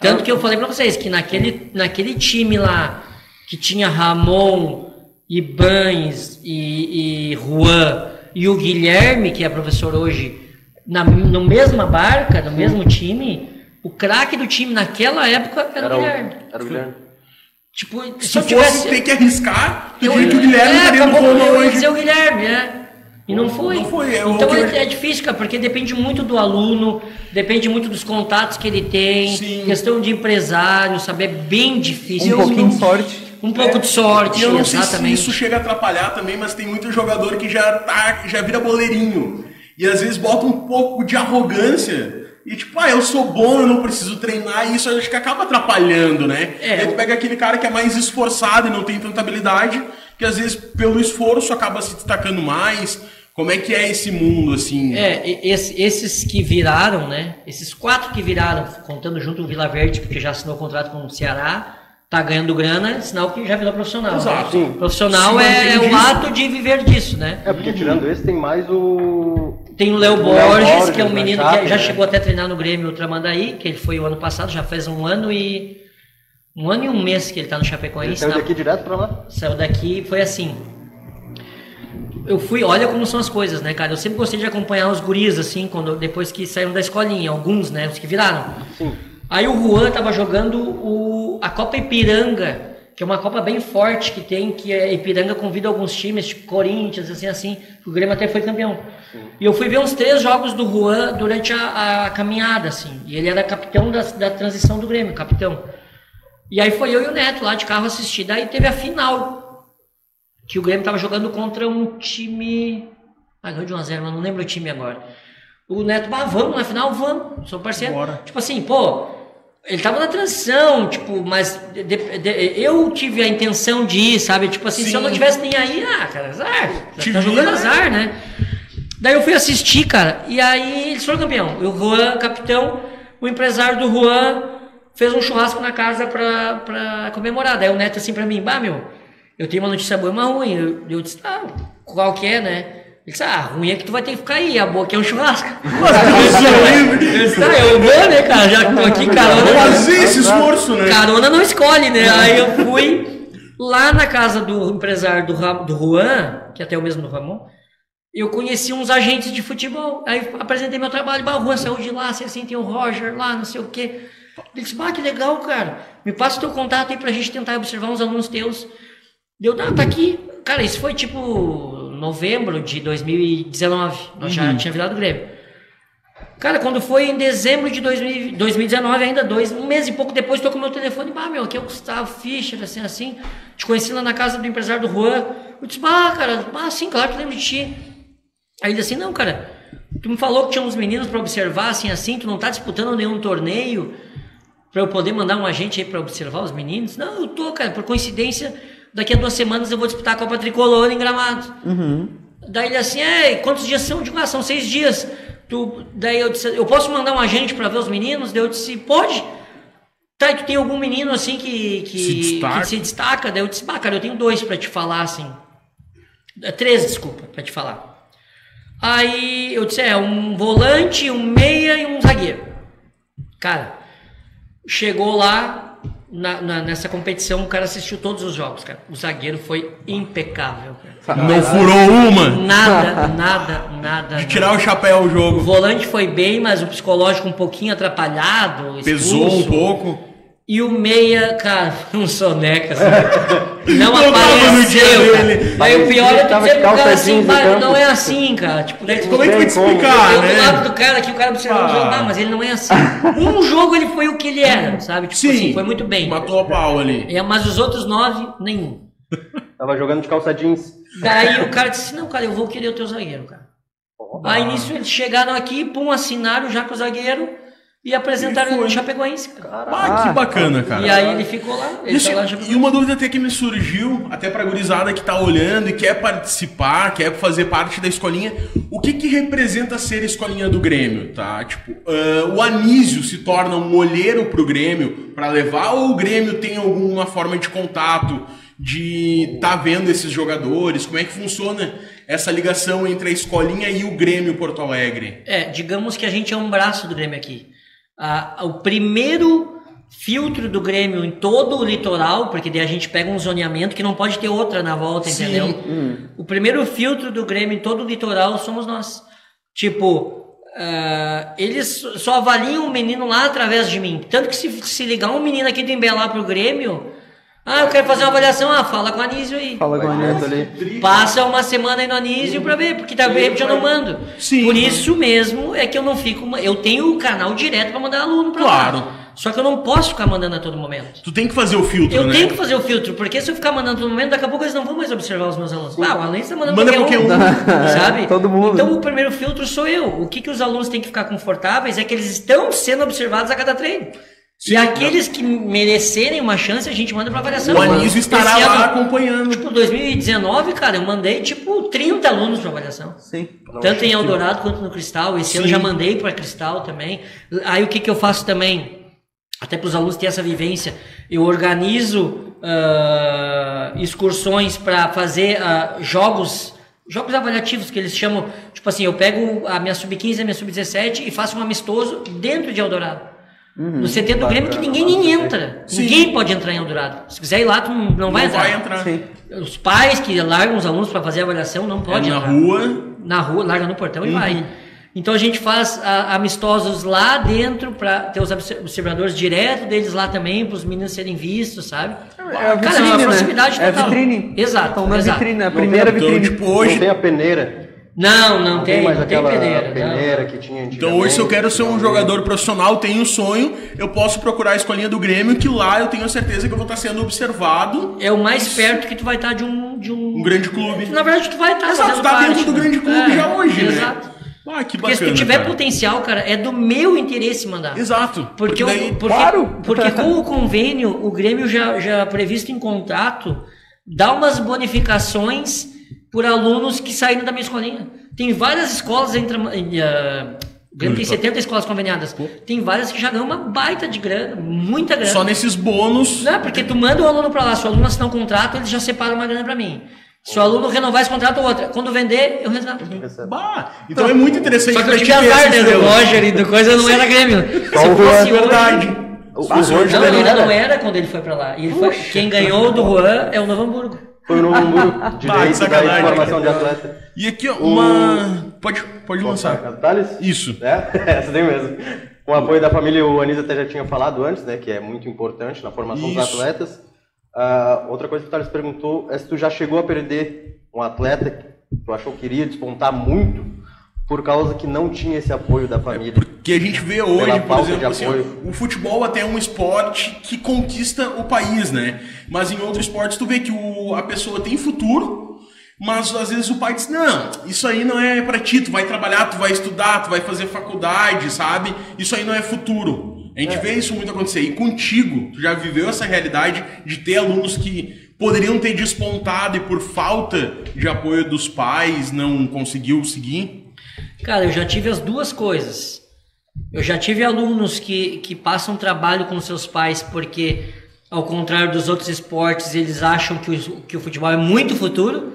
Tanto que eu falei pra vocês que naquele, naquele time lá, que tinha Ramon, Ibanes e, e Juan, e o Guilherme, que é professor hoje, na no mesma barca, no mesmo time, o craque do time naquela época era, Era o, Guilherme. era o Guilherme. Tipo, se, Se eu fosse tivesse... ter que arriscar, eu Eu, diria que o Guilherme é, estaria no acabou, Roma eu hoje. dizer o Guilherme, é. E não foi. Não foi, é o então que eu- é, é difícil, cara, porque depende muito do aluno, depende muito dos contatos que ele tem, Sim. questão de empresário, sabe? É bem difícil. Um pouquinho de sorte. Um pouco de sorte, eu não sei se exatamente. isso chega a atrapalhar também, mas tem muito jogador que já tá, já vira boleirinho. E às vezes bota um pouco de arrogância. E tipo, ah, eu sou bom, eu não preciso treinar, e isso acho que acaba atrapalhando, né? É. E aí tu pega aquele cara que é mais esforçado e não tem tanta habilidade, que às vezes pelo esforço acaba se destacando mais. Como é que é esse mundo, assim? É, esse- esses que viraram, né? Esses quatro que viraram, contando junto o Vila Verde, porque já assinou contrato com o Ceará, tá ganhando grana, sinal que já virou profissional. Exato. Né? Profissional Se é mantém o ato de viver disso, né? É, porque tirando esse, tem mais o. Tem o Léo Borges, Borges, que é um menino Chape, que já né? chegou até a treinar no Grêmio Ultramandaí, que ele foi o ano passado, já faz um ano e. Um ano e um mês que ele tá no Ele Chapecoense. saiu na- daqui direto pra lá. Saiu daqui, foi assim. Eu fui, olha como são as coisas, né, cara? Eu sempre gostei de acompanhar os guris, assim, quando, depois que saíram da escolinha, alguns, né, os que viraram. Sim. Aí o Juan tava jogando o, a Copa Ipiranga, que é uma Copa bem forte que tem, que a Ipiranga convida alguns times, tipo Corinthians, assim, assim. O Grêmio até foi campeão. E eu fui ver uns três jogos do Juan durante a, a caminhada, assim. E ele era capitão da, da transição do Grêmio, capitão. E aí foi eu e o Neto lá de carro assistir. Daí teve a final, que o Grêmio tava jogando contra um time... Ah, ganhou de 1x0, mas não lembro o time agora. O Neto, bah, vamos na final, vamos, sou parceiro. Bora. Tipo assim, pô, ele tava na transição, tipo, mas de- de- eu tive a intenção de ir, sabe? Tipo assim, se eu não Sim. tivesse nem aí, ah, cara, azar. Te Tá jogando vira. azar, né? Daí eu fui assistir, cara, e aí eles foram campeão. E o Juan, capitão, o empresário do Juan fez um churrasco na casa pra, pra comemorar. Daí o Neto assim pra mim, bah, meu, eu tenho uma notícia boa e uma ruim. Eu, eu disse, ah, qual que é, né? Ele disse, ah, ruim é que tu vai ter que ficar aí, a boa que é um churrasco. Disse, ah, eu vou, né, cara, já que tô aqui, carona. Fazer esse esforço, né? Carona não escolhe, né? Aí eu fui lá na casa do empresário do, Ram- do Juan, que até é o mesmo do Ramon, eu conheci uns agentes de futebol. Aí apresentei meu trabalho, bah, o Juan saiu de lá, assim, assim, tem o Roger lá, não sei o quê. Ele disse, bah, que legal, cara. Me passa o teu contato aí pra gente tentar observar uns alunos teus. Deu, não, tá aqui. Cara, isso foi tipo novembro de 2019. Nós já tinha virado Grêmio. Cara, quando foi em dezembro de 2000 2019, ainda dois, um mês e pouco depois, tô com meu telefone, bah, meu, aqui é o Gustavo Fischer, assim, assim, te conheci lá na casa do empresário do Juan, eu disse, bah, cara, bah, sim, claro que lembro de ti. Aí ele disse assim, não, cara, tu me falou que tinha uns meninos pra observar, assim, assim, tu não tá disputando nenhum torneio pra eu poder mandar um agente aí pra observar os meninos? Não, eu tô, cara, por coincidência, daqui a duas semanas eu vou disputar a Copa Tricolor em Gramado. Daí ele assim, é, quantos dias são? Eu digo, ah, são seis dias. Tu, daí eu disse, eu posso mandar um agente para ver os meninos? Daí eu disse, pode. Tá, e tu tem algum menino assim que, que, Se destaca. que se destaca? Daí eu disse, bah, cara, eu tenho dois para te falar, assim. É, Três, desculpa, para te falar. Aí eu disse, é, um volante, um meia e um zagueiro. Cara, chegou lá na- na- nessa competição, o cara assistiu todos os jogos, cara. O zagueiro foi impecável, cara. Não furou uma. Nada, nada, nada. De tirar o chapéu o O jogo. volante foi bem, mas o psicológico um pouquinho atrapalhado. Pesou um expulso. pouco. E o meia, cara, um soneca, assim. Não Não apareceu. dele. Aí o pior é dizer de pro cara assim, jeans no "Bah, campo." não é assim, cara. Tipo, daí Como é que vai te explicar, eu do lado né? do cara aqui, o cara o Ah. jogo, ah, mas ele não é assim. Um jogo ele foi o que ele era, sabe? Tipo Sim. assim, foi muito bem. Matou a pau ali. É, mas os outros nove, nenhum. Tava jogando de calça jeans. Daí o cara disse, não, cara, eu vou querer o teu zagueiro, cara. Aí nisso eles chegaram aqui, pum, assinaram já com o zagueiro e apresentaram no Chapecoense, cara. Ah, que bacana, cara. E aí ele ficou lá, ele Isso, tá lá e uma dúvida até que me surgiu, até pra gurizada que tá olhando e quer participar, quer fazer parte da escolinha, o que que representa ser a escolinha do Grêmio, tá? Tipo, ah, o Anísio se torna um olheiro pro Grêmio pra levar ou o Grêmio tem alguma forma de contato, de tá vendo esses jogadores? Como é que funciona essa ligação entre a escolinha e o Grêmio Porto Alegre? É, digamos que a gente é um braço do Grêmio aqui. Ah, o primeiro filtro do Grêmio em todo o litoral, porque daí a gente pega um zoneamento que não pode ter outra na volta, Sim. entendeu? O primeiro filtro do Grêmio em todo o litoral somos nós. Tipo, ah, eles só avaliam o menino lá através de mim. Tanto que se, se ligar um menino aqui do Embé lá pro Grêmio, ah, eu quero fazer uma avaliação, ah, fala com o Anísio aí. Fala com direto Anísio. ali. Passa uma semana aí no Anísio pra ver, porque tá vendo eu não mando. Sim. Por isso mesmo é que eu não fico. Eu tenho o canal direto pra mandar aluno pra Claro. lá. Só que eu não posso ficar mandando a todo momento. Tu tem que fazer o filtro, Eu né? tenho que fazer o filtro, porque se eu ficar mandando a todo momento, daqui a pouco eles não vão mais observar os meus alunos. Ah, o aluno está mandando Manda qualquer um, qualquer sabe? Todo mundo. Então o primeiro filtro sou eu. O que, que os alunos têm que ficar confortáveis é que eles estão sendo observados a cada treino. Sim, e aqueles que merecerem uma chance, a gente manda pra avaliação. O Anísio estará Esse lá ano- acompanhando. Tipo, 2019, cara, eu mandei tipo 30 alunos para avaliação. Sim. Tanto em Eldorado quanto no Cristal. Esse ano Sim. já mandei para Cristal também. Aí o que, que eu faço também? Até para os alunos terem essa vivência, eu organizo ah, excursões para fazer ah, jogos, jogos avaliativos que eles chamam. Tipo assim, eu pego a minha sub-15 e a minha sub-17 e faço um amistoso dentro de Eldorado. No CT do Grêmio que ninguém nem entra. Sim. Ninguém pode entrar em Eldorado. Se quiser ir lá, tu não, não vai Não entrar. vai entrar. Sim. Os pais que largam os alunos para fazer a avaliação não É podem na entrar. rua. Na rua, larga no portão Uhum. e vai. Então a gente faz a- amistosos lá dentro para ter os obser- observadores direto deles lá também, para os meninos serem vistos, sabe? É a Cara, é vitrine, uma né? proximidade É a total. vitrine. Exato. Estão na exato. vitrine, a primeira Então, vitrine. tipo, hoje. Não tem a peneira. Não, não, Não tem, mais não tem aquela peneira. não. peneira que tinha. Então hoje, se eu quero ser um jogador profissional, tenho um sonho, eu posso procurar a escolinha do Grêmio, que lá eu tenho certeza que eu vou estar sendo observado. É o mais perto que tu vai estar de um, de um... Um grande clube. Na verdade, tu vai estar Exato, fazendo tá parte, dentro do né? grande clube É, já hoje, né? Exato. Ah, que Porque bacana. se tu tiver cara. potencial, cara, é do meu interesse mandar. Exato. Porque, daí. o, porque, Claro. porque com o convênio, o Grêmio já, já previsto em contrato dá umas bonificações por alunos que saíram da minha escolinha. Tem várias escolas entre. Grêmio tem 70 escolas conveniadas. Tem várias que já ganham uma baita de grana, muita grana. Só nesses bônus. Não, porque tu manda o aluno pra lá, se o aluno assinar um contrato, eles já separam uma grana pra mim. Se o aluno renovar esse contrato, outra. Quando vender, eu resgato. Bah, então é muito interessante Só que eu tinha azar, né, do. Roger e do coisa, não era Grêmio. Se Só o fosse Juan, hoje- Verdade. O, o Não, ainda era. não era quando ele foi pra lá. E ele foi- quem ganhou do Juan é o Novo Hamburgo. Foi no Hamburgo, Ah, que direito da informação de atleta. E aqui, ó, uma. Pode, pode lançar. Thales? Isso. É, essa tem mesmo. Com o apoio da família, o Anísio até já tinha falado antes, né? Que é muito importante na formação dos Isso. atletas. Ah, outra coisa que o Thales perguntou é se tu já chegou a perder um atleta que tu achou que iria despontar muito por causa que não tinha esse apoio da família. Porque a gente vê hoje, por exemplo, assim, o futebol até é um esporte que conquista o país, né? Mas em outros esportes tu vê que o, a pessoa tem futuro, mas às vezes o pai diz, não, isso aí não é pra ti, tu vai trabalhar, tu vai estudar, tu vai fazer faculdade, sabe? Isso aí não é futuro. A gente vê isso muito acontecer. E contigo, tu já viveu essa realidade de ter alunos que poderiam ter despontado e por falta de apoio dos pais não conseguiu seguir? Cara, eu já tive as duas coisas. Eu já tive alunos que, que passam trabalho com seus pais porque, ao contrário dos outros esportes, eles acham que o, que o futebol é muito futuro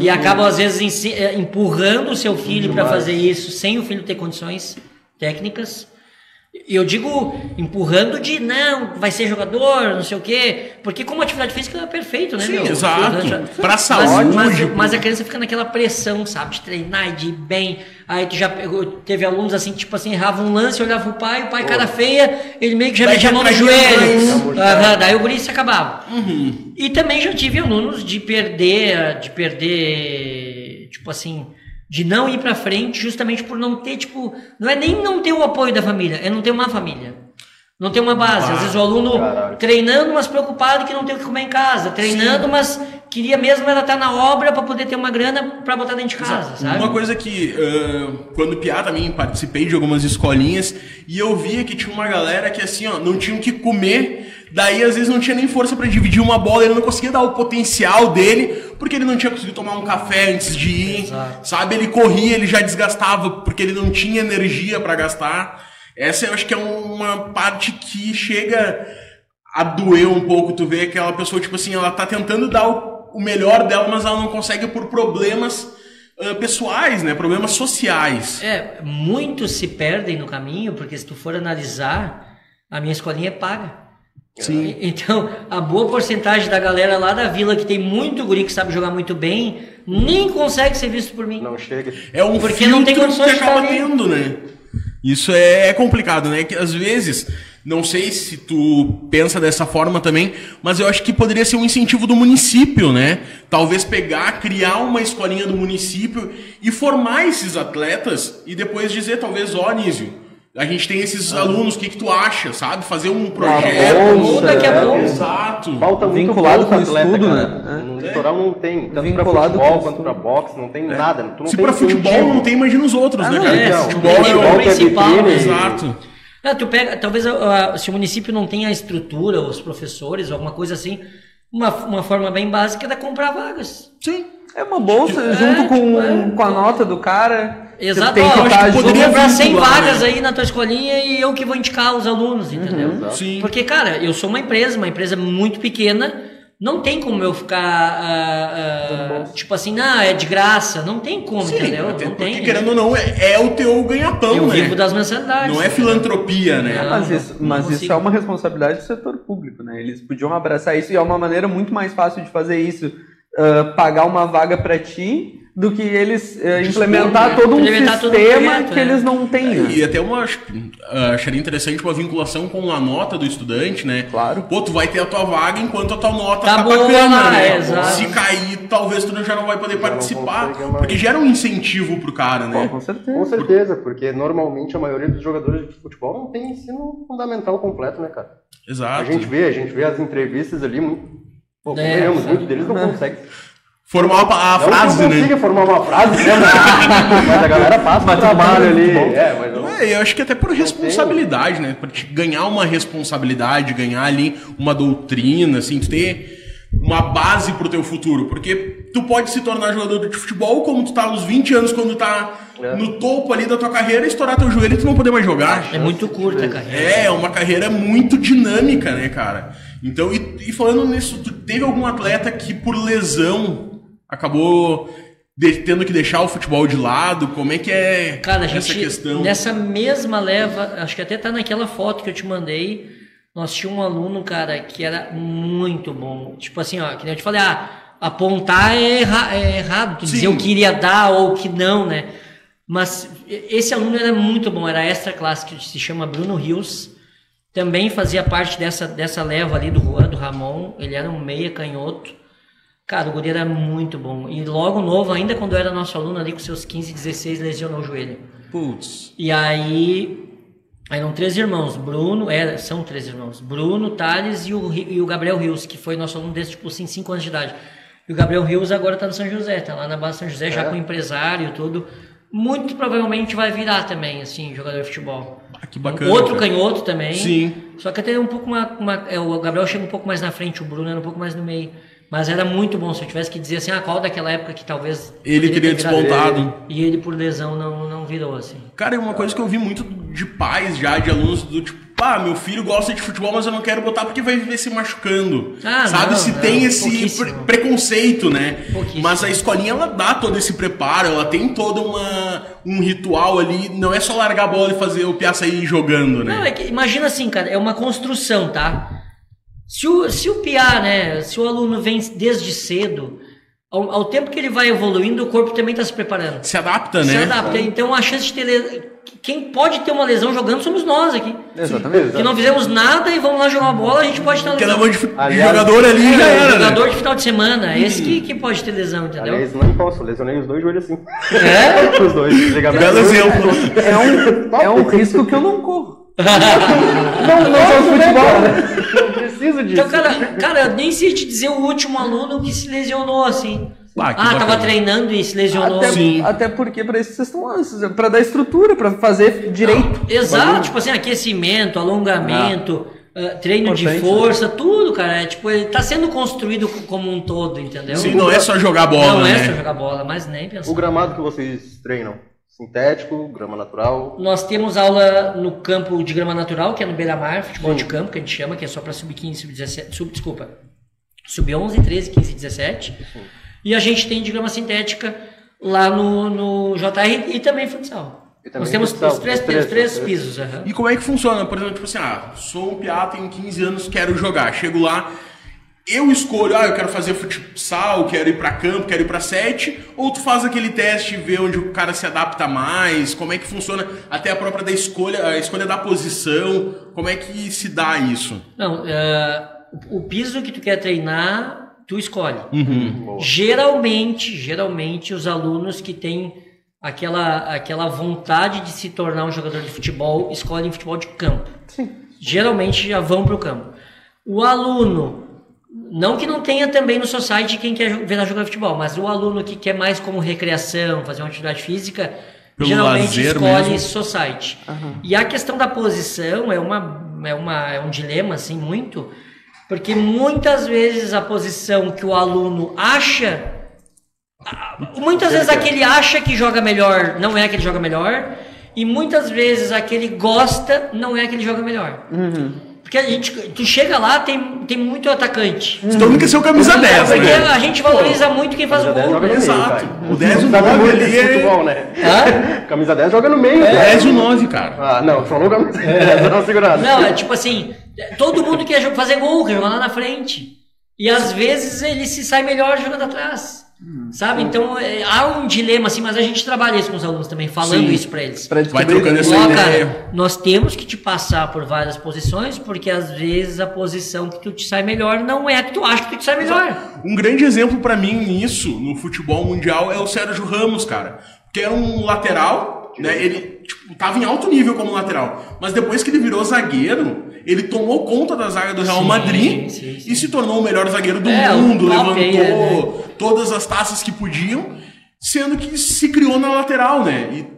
e acabam, às vezes, ensi- eh, empurrando o seu filho para fazer isso sem o filho ter condições técnicas. Eu digo empurrando de não, vai ser jogador, não sei o quê. Porque como atividade física é perfeito, né? Sim, meu? exato. Já- Pra saúde. mas, mas a criança fica naquela pressão, sabe? De treinar e de ir bem. Aí tu já pegou, teve alunos assim, tipo assim, errava um lance, olhava o pai, o pai cara feia, ele meio que já metia a mão no joelho. Aham, daí o guri se acabava. Uhum. E também já tive alunos de perder, de perder, tipo assim, de não ir pra frente justamente por não ter, tipo, não é nem não ter o apoio da família, é não ter uma família. Não ter uma base. Às vezes o aluno Caralho. treinando, mas preocupado que não tem o que comer em casa. Treinando, mas queria mesmo era estar na obra para poder ter uma grana para botar dentro de casa, sabe? Uma coisa que, ah, quando piá também participei de algumas escolinhas e eu via que tinha uma galera que assim, ó, não tinha o que comer, daí às vezes não tinha nem força pra dividir uma bola, ele não conseguia dar o potencial dele, porque ele não tinha conseguido tomar um café antes de ir, Exato. sabe? Ele corria, ele já desgastava porque ele não tinha energia pra gastar. Essa eu acho que é uma parte que chega a doer um pouco, tu vê aquela pessoa, tipo assim, ela tá tentando dar o, o melhor dela, mas ela não consegue por problemas ah, pessoais, né? Problemas sociais. É, muitos se perdem no caminho, porque se tu for analisar, a minha escolinha é paga. Sim. Então, a boa porcentagem da galera lá da vila que tem muito guri que sabe jogar muito bem, nem consegue ser visto por mim. Não chega. É um Porque não tem condições que de acaba tendo, né? Isso é complicado, né? Que às vezes, não sei se tu pensa dessa forma também, mas eu acho que poderia ser um incentivo do município, né? Talvez pegar, criar uma escolinha do município e formar esses atletas e depois dizer, talvez, ó, Nísio, a gente tem esses alunos, o que, que tu acha, sabe? Fazer um projeto. Ou daqui a é, pouco. Exato. Falta muito Vinculado com atleta, estudo, cara. né? No litoral não tem, tanto pra Vinculado futebol com quanto pra boxe, não tem nada. Tu não Se tem pra futebol não tem, imagina os outros, Ah, né, cara? é, futebol futebol é é o... principal, vitrine, né? Exato. Ah, tu pega, talvez ah, ah, se o município não tem a estrutura, os professores, alguma coisa assim, uma, uma forma bem básica é comprar vagas. Sim. É uma bolsa É, junto com, é. com a nota do cara. Você Exato, ó, que acho que vou poderia comprar 100 vincular, vagas né? aí na tua escolinha e eu que vou indicar os alunos, entendeu? Sim. Porque, cara, eu sou uma empresa, uma empresa muito pequena, não tem como eu ficar, ah, ah, tipo assim, não, é de graça, não tem como, Sim, entendeu? até Não porque, tem. querendo ou não, é, é o teu ganha-pão, eu né? vivo das mensalidades. Não é filantropia, né? Não. Mas, isso, não mas isso é uma responsabilidade do setor público, né? Eles podiam abraçar isso e é uma maneira muito mais fácil de fazer isso, ah, pagar uma vaga para ti, do que eles ah, implementar né? todo um Implementar todo um sistema projeto, que é. eles não têm. né? E até uma ah, acharia interessante uma vinculação com a nota do estudante, né? Claro. Pô, tu vai ter a tua vaga enquanto a tua nota Tá tá, boa bacana, lá, né? é, exato. Se cair, talvez tu já não vai poder não participar, porque gera um incentivo pro cara, Pô, né? com certeza. Com certeza, porque normalmente a maioria dos jogadores de futebol não tem ensino fundamental completo, né, cara? A Exato. gente vê, a gente vê as entrevistas ali, muito, pô, É, muitos deles não conseguem. Formar a, a não frase, né? consiga formar uma frase, né? Mas, mas a galera passa o trabalho ali. É, mas não, É, eu acho que até por responsabilidade, né? Pra te ganhar uma responsabilidade, ganhar ali uma doutrina, assim, tu ter uma base pro teu futuro. Porque tu pode se tornar jogador de futebol como tu tá aos 20 anos, quando tá É. no topo ali da tua carreira, estourar teu joelho e tu não poder mais jogar. É muito curta a carreira. É, é uma carreira muito dinâmica, né, cara? Então, e, e falando nisso, tu teve algum atleta que por lesão acabou de- tendo que deixar o futebol de lado? Como é que é Cara, essa gente, questão? nessa mesma leva, acho que até tá naquela foto que eu te mandei, nós tínhamos um aluno, cara, que era muito bom. Tipo assim, ó, que nem eu te falei, ah, apontar é, erra- é errado, tu Sim. dizer o que iria dar ou o que não, né? Mas esse aluno era muito bom, era extra classe, que se chama Bruno Rios. Também fazia parte dessa, dessa leva ali do Juan, do Ramon. Ele era um meia canhoto. Cara, o guri era muito bom. E logo novo, ainda quando era nosso aluno ali com seus 15, 16, lesionou o joelho. Putz. E aí, aí eram três irmãos, Bruno, era, são três irmãos, Bruno, Thales e o, e o Gabriel Rios, que foi nosso aluno desde, tipo, assim, cinco anos de idade. E o Gabriel Rios agora tá no São José, tá lá na base São José, já É. com empresário e tudo. Muito provavelmente vai virar também, assim, jogador de futebol. Ah, que bacana. Outro cara. canhoto também. Sim. Só que até um pouco uma, uma- é, o Gabriel chega um pouco mais na frente, o Bruno era um pouco mais no meio. Mas era muito bom. Se eu tivesse que dizer assim, ah, qual daquela época que talvez. Ele teria despontado. ele, E ele, por lesão, não, não virou assim. Cara, é uma coisa que eu vi muito de pais já, de alunos do tipo, pá, meu filho gosta de futebol, mas eu não quero botar porque vai viver se machucando. Ah, Sabe? não, se não, tem esse pouquíssimo. pre- preconceito, né? Mas a escolinha, ela dá todo esse preparo, ela tem todo uma, um ritual ali. Não é só largar a bola e fazer o Piá sair jogando, né? Não, é que imagina assim, cara, é uma construção, tá? Se o, se o PIA, né, se o aluno vem desde cedo, ao, ao tempo que ele vai evoluindo, o corpo também está se preparando. Se adapta, Se né? adapta. Então a chance de ter lesão. Quem pode ter uma lesão jogando somos nós aqui. Exatamente. Que não fizemos nada e vamos lá jogar uma bola, a gente pode ter uma Porque na lesão. mão de, Aliás, jogador ali É, já era, jogador né? de final de semana, esse que, que pode ter lesão, entendeu? Aliás, não posso, lesionei os dois joelhos assim. É? os dois. Belo exemplo. É um, é um risco que eu não corro. não, não sou futebol, né? Não preciso disso. Então, cara, cara, eu nem sei te dizer o último aluno que se lesionou assim. Ah, Ah, tava treinando e se lesionou. Até, Sim. até porque pra isso vocês estão lá, pra dar estrutura, pra fazer direito. Exato, tipo assim, aquecimento, alongamento, ah, treino de Importante, força, tudo, cara. É, tipo, ele tá sendo construído co- como um todo, entendeu? Sim, não é só jogar bola, Não é né? só jogar bola, mas nem pensar. O gramado que vocês treinam? Sintético, grama natural? Nós temos aula no campo de grama natural, que é no Beira-Mar, futebol de campo, que a gente chama, que é só para sub-15, sub-17, sub, desculpa, sub-11, 13, 15 e 17. E a gente tem de grama sintética lá no, no JR e também futsal. Nós temos futsal, os três, três, três os três. pisos. aham. E como é que funciona? Por exemplo, tipo assim, ah, sou um piá, tenho 15 anos, quero jogar. Chego lá, eu escolho, ah, eu quero fazer futsal, quero ir pra campo, quero ir pra sete, ou tu faz aquele teste e vê onde o cara se adapta mais, como é que funciona até a própria da escolha, a escolha da posição, como é que se dá isso? Não, ah, o piso que tu quer treinar, tu escolhe. Boa. Geralmente, geralmente os alunos que têm aquela, aquela vontade de se tornar um jogador de futebol escolhem futebol de campo. Geralmente já vão para o campo. O aluno, não que não tenha também no society quem quer ver jogar futebol, mas o aluno que quer mais como recreação, fazer uma atividade física, Pelo geralmente escolhe mesmo. society. E a questão da posição é, uma, é, uma, é um dilema assim muito, porque muitas vezes a posição que o aluno acha Muitas vezes aquele acha que joga melhor não é aquele que joga melhor. E muitas vezes aquele gosta não é aquele que joga melhor. Porque a gente, tu chega lá, tem, tem muito atacante. Então nunca ser o camisa 10, Porque né? a gente valoriza muito quem faz o Camisa 10 gol. joga no meio, Exato. cara. O 10 e o Sabe 9 muito ali é- futebol, né? Hã? Camisa 10 joga no meio, O cara. 10 e o 9, cara. Ah, não, falou camisa 10, eu não segurado. Não, é tipo assim, todo mundo quer fazer gol, quer jogar lá na frente. E às vezes ele se sai melhor jogando atrás. Sabe? Então é, há um dilema assim, mas a gente trabalha isso com os alunos também, falando Sim. isso pra eles. Pra Vai trocando essa Ó, ideia. cara, nós temos que te passar por várias posições, porque às vezes a posição que tu te sai melhor não é a que tu acha que tu te sai melhor. Um grande exemplo pra mim nisso, no futebol mundial, é o Sérgio Ramos, cara. Que era um lateral, né? Ele tipo, tava em alto nível como lateral. Mas depois que ele virou zagueiro, ele tomou conta da zaga do Real Sim, Madrid sim, sim. e se tornou o melhor zagueiro do É, mundo. levantou aí, é, todas as taças que podiam, sendo que se criou na lateral, né? E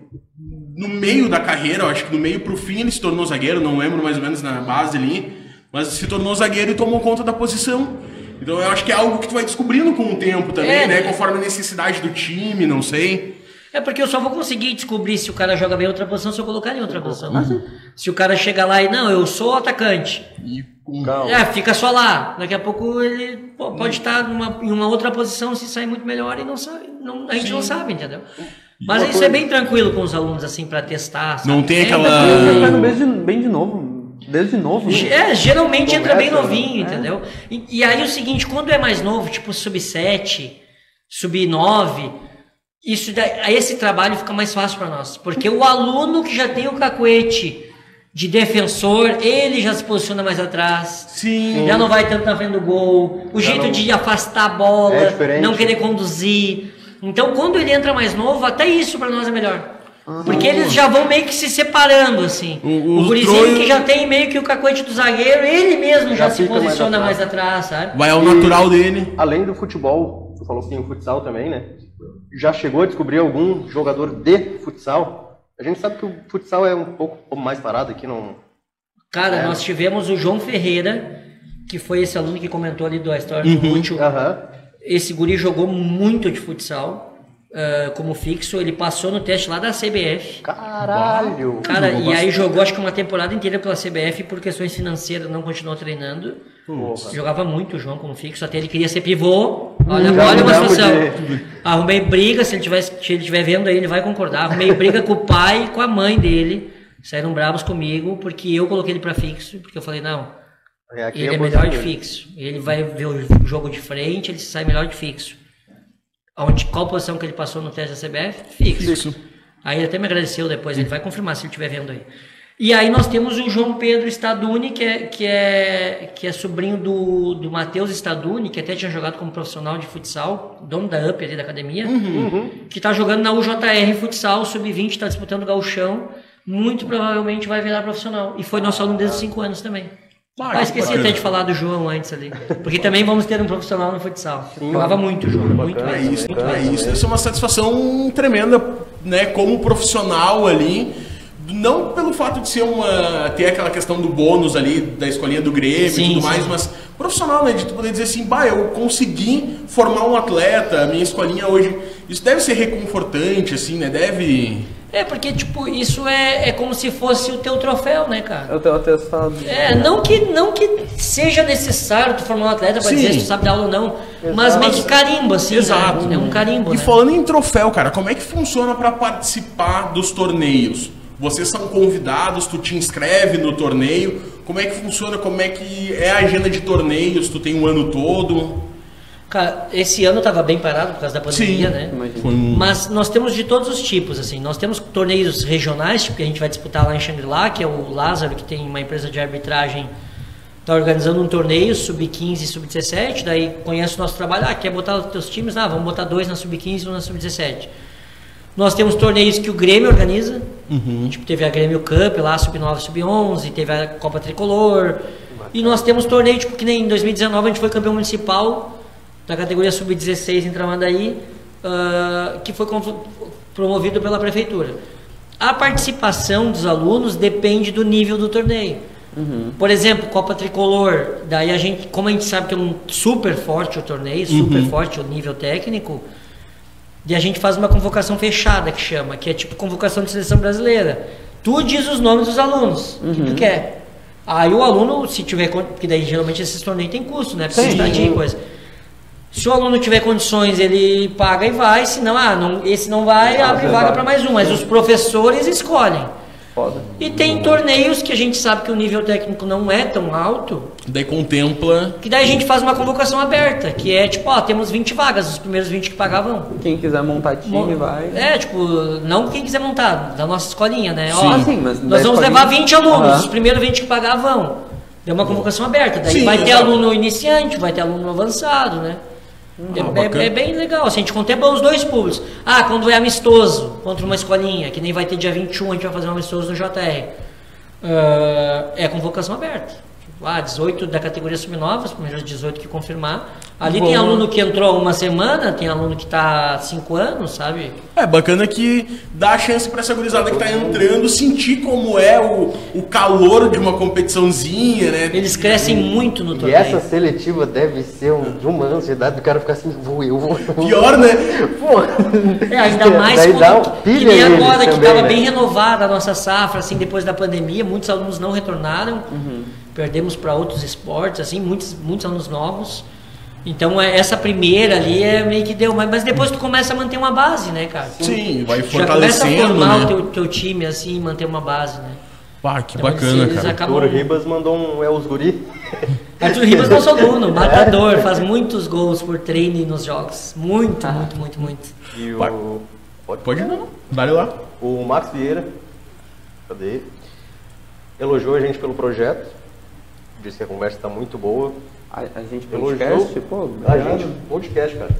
no meio da carreira, eu acho que no meio pro fim ele se tornou zagueiro, não lembro mais ou menos na base ali, mas se tornou zagueiro e tomou conta da posição. Então eu acho que é algo que tu vai descobrindo com o tempo também, É, né? né? Conforme a necessidade do time, não sei. É porque eu só vou conseguir descobrir se o cara joga bem em outra posição se eu colocar em outra posição. Se o cara chega lá e, não, eu sou atacante. E Calma. É, fica só lá. Daqui a pouco ele pô, pode estar numa, em uma outra posição se sair muito melhor e não sabe. Não, a gente não sabe, entendeu? Mas isso é bem tranquilo com os alunos, assim, pra testar. sabe? Não tem É, aquela- indo bem de, bem de novo. Desde novo. né? É, geralmente entra bem Começa, novinho, entendeu? E, e aí o seguinte, quando é mais novo, tipo sub-7, sub-9, isso daí, aí esse trabalho fica mais fácil para nós. Porque o aluno que já tem o cacuete de defensor, ele já se posiciona mais atrás. Sim. Já não vai tanto na frente do gol. O jeito não- de afastar a bola, É diferente. não querer conduzir. Então, quando ele entra mais novo, até isso para nós é melhor. Porque eles já vão meio que se separando, assim. O- O, gurizinho tronhos- que já tem meio que o cacoete do zagueiro, ele mesmo já, Já se fica mais posiciona atrás. mais atrás, sabe? Vai ao natural dele. Além do futebol, você falou que tem o futsal também, né? Já chegou a descobrir algum jogador de futsal? A gente sabe que o futsal é um pouco mais parado aqui, não. Cara, É. nós tivemos o João Ferreira, que foi esse aluno que comentou ali da história do útil. Aham. Esse guri jogou muito de futsal. ah, como fixo, ele passou no teste lá da CBF. Caralho! Cara, e aí jogou acho que uma temporada inteira pela CBF por questões financeiras, não continuou treinando. Porra. Jogava muito o João como fixo, até ele queria ser pivô. Olha, Já olha uma situação. de- Arrumei briga, se ele estiver se ele estiver vendo aí, ele vai concordar. Arrumei briga com o pai e com a mãe dele. Saíram bravos comigo, porque eu coloquei ele pra fixo, porque eu falei, não, É, ele a é melhor de fixo. Ele vai ver o jogo de frente, ele sai melhor de fixo. Onde, qual posição que ele passou no teste da CBF? Fixo. Isso. Aí ele até me agradeceu depois, ele vai confirmar se ele estiver vendo aí. E aí nós temos o João Pedro Staduni, que é, que é, que é sobrinho do, do Matheus Staduni, que até tinha jogado como profissional de futsal, dono da UP ali da academia, que está jogando na UJR Futsal, sub-20, está disputando o gauchão, muito provavelmente vai virar profissional. E foi nosso aluno desde os 5 anos também. Ah, Ah, que esqueci até de falar do João antes ali. Porque também vamos ter um profissional no futsal. Jogava muito, João. Muito Bacana, mesmo. isso, muito. É isso deve ser uma satisfação tremenda, né, como profissional ali. Não pelo fato de ser uma. ter aquela questão do bônus ali, da escolinha do Grêmio Sim, e tudo sim. mais, mas profissional, né? De tu poder dizer assim, bah, eu consegui formar um atleta, a minha escolinha hoje. Isso deve ser reconfortante, assim, né? Deve. É, porque, tipo, isso é, é como se fosse o teu troféu, né, cara? Eu tenho atestado. É, não que, não que seja necessário tu formar um atleta pra Sim. dizer se tu sabe dar aula ou não, mas meio que carimbo, assim, Exato. né? É um carimbo, E né? falando em troféu, cara, como é que funciona pra participar dos torneios? Vocês são convidados, tu te inscreve no torneio. Como é que funciona? Como é que é a agenda de torneios? Tu tem um ano todo? Cara, esse ano tava bem parado por causa da pandemia, né? Imagina. Foi um- Mas nós temos de todos os tipos, assim. Nós temos torneios regionais, tipo, que a gente vai disputar lá em Xangri-Lá, que é o Lázaro, que tem uma empresa de arbitragem, tá organizando um torneio sub-15 e sub-17, daí conhece o nosso trabalho, ah, quer botar os teus times? Ah, vamos botar dois na sub-15 e um na sub-17. Nós temos torneios que o Grêmio organiza, tipo, teve a Grêmio Cup lá, sub-9, sub-11, teve a Copa Tricolor, e nós temos torneio, tipo, que nem em 2019 a gente foi campeão municipal da categoria sub-16 em Tramandaí, ah, que foi promovido pela prefeitura. A participação dos alunos depende do nível do torneio. Por exemplo, Copa Tricolor, daí a gente, como a gente sabe que é um super forte o torneio, super forte o nível técnico, e a gente faz uma convocação fechada que chama, que é tipo convocação de seleção brasileira. Tu diz os nomes dos alunos que tu quer. Aí o aluno, se tiver, porque daí geralmente esses torneios têm custo, né? Porque estadia e coisa. Se o aluno tiver condições, ele paga e vai, se não, ah, não, esse não vai, abre vaga para mais um, mas os professores escolhem. Foda. E tem torneios que a gente sabe que o nível técnico não é tão alto, Daí contempla. que daí a gente faz uma convocação aberta, que é tipo, ó, temos 20 vagas, os primeiros 20 que pagavam. Quem quiser montar time, Mo- vai. É, tipo, não quem quiser montar, da nossa escolinha, né? Sim. Ó, Ah, sim, mas nós vamos levar 20 alunos, Aham. os primeiros 20 que pagar vão. Deu uma convocação aberta, daí Sim, vai ter aluno iniciante, vai ter aluno avançado, né? É- é, bacana. é bem legal, assim, a gente contempla os dois públicos. Ah, quando é amistoso contra uma escolinha, que nem vai ter dia 21, a gente vai fazer um amistoso no JR. Ah, é convocação aberta. Ah, 18 da categoria sub-9, os primeiros 18 que confirmar. Ali tem Bom. aluno que entrou há uma semana, tem aluno que está há 5 anos, sabe? É bacana que dá a chance pra essa gurizada que tá entrando sentir como é o, o calor de uma competiçãozinha, né? Eles crescem muito no E torneio. essa seletiva deve ser um, de uma ansiedade do cara ficar assim, vou eu, vou eu. Pior, né? Pô. É, ainda mais Daí quando, dá um que nem agora, que estava né? bem renovada a nossa safra, assim, depois da pandemia, muitos alunos não retornaram, Uhum. Perdemos para outros esportes, assim, muitos, muitos alunos novos. Então, é, essa primeira ali é meio que deu, mas, mas depois tu começa a manter uma base, né, cara? Sim, vai Já começa a fortalecendo, formar né? o teu, teu time, assim, manter uma base, né? Pá, que Então, bacana, eles, cara. Acabam... Arthur Ribas mandou um é os guri. Arthur Ribas é nosso aluno, matador, faz muitos gols por treino nos jogos. Muito, muito, muito, muito. E o. Pode? Pode não, dá lá. O Max Vieira. Cadê? Elogiou a gente pelo projeto. Disse que a conversa está muito boa. A, a gente Elogiou podcast, pô, a obrigado. gente, podcast, cara.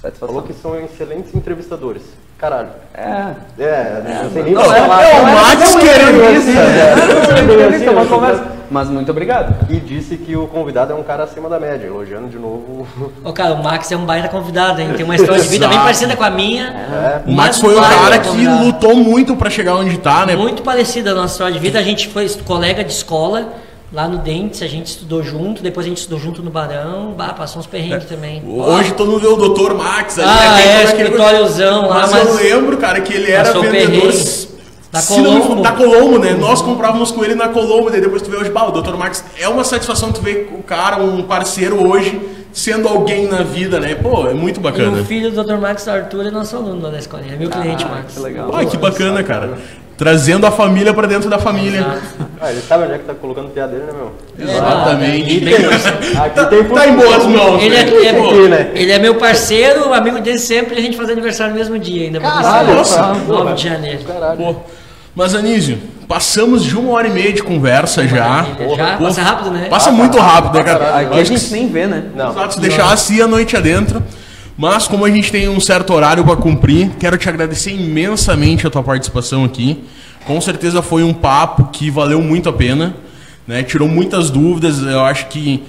Satisfação. Falou que são excelentes entrevistadores. Caralho. É. É, não sei nem Não, falar. é o Max querendo isso, né? Isso é uma conversa. Mas muito obrigado. E disse que o convidado é um cara acima da média, elogiando de novo. Ô, cara, o Max é um baita convidado, hein? Tem uma história de vida bem parecida com a minha. É. O Max mas foi um cara que convidado. lutou muito pra chegar onde tá, né? Muito parecida a nossa história de vida. A gente foi colega de escola. Lá no Dentes a gente estudou junto, depois a gente estudou junto no Barão, bah, passou uns perrengues também. Hoje todo mundo vê o Dr. Max ali, Ah, né? é, escritóriozão lá, Mas, mas eu lembro, cara, que ele era vendedor. perrengue. Da não Colombo. engano, Da Colombo, né? Nós comprávamos com ele na Colombo, daí depois tu vê hoje, pá, o Dr. Max é uma satisfação tu ver o cara, um parceiro hoje, sendo alguém na vida, né? Pô, é muito E bacana. o filho do Dr. Max Arthur é nosso aluno lá na escolinha, é meu cliente, Max. Que legal. Pô, que bacana, cara. Trazendo a família pra dentro da família. Ah, ele sabe onde é que tá colocando o piadeiro, né, meu? Exatamente. Aqui tem Tá em boas mãos. Ele é, né? é- né? ele é meu parceiro, amigo dele sempre, a gente faz aniversário no mesmo dia ainda. Caralho, nossa. 9 de janeiro. Caralho. Pô, mas Anísio, passamos de uma hora e meia de conversa já. Já? Pô, Passa rápido, né? Passa muito rápido, né, cara? Aqui a Acho que gente nem vê, né? Não. Exato, se deixasse a noite adentro. Mas como a gente tem um certo horário para cumprir, quero te agradecer imensamente a tua participação aqui. Com certeza foi um papo que valeu muito a pena, né? Tirou muitas dúvidas. Eu acho que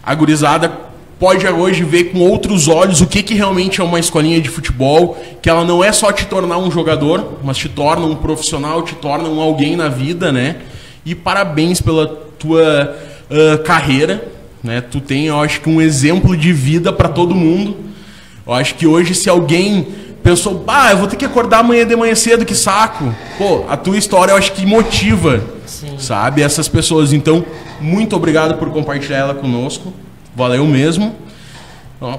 a gurizada pode hoje ver com outros olhos o que, que realmente é uma escolinha de futebol, que ela não é só te tornar um jogador, mas te torna um profissional, te torna um alguém na vida, né? E parabéns pela tua ah, carreira, né? Tu tem, eu acho que um exemplo de vida para todo mundo. Eu acho que hoje se alguém pensou, ah, eu vou ter que acordar amanhã de manhã cedo, que saco. Pô, a tua história eu acho que motiva, sabe, essas pessoas. Então, muito obrigado por compartilhar ela conosco. Valeu mesmo. Ó,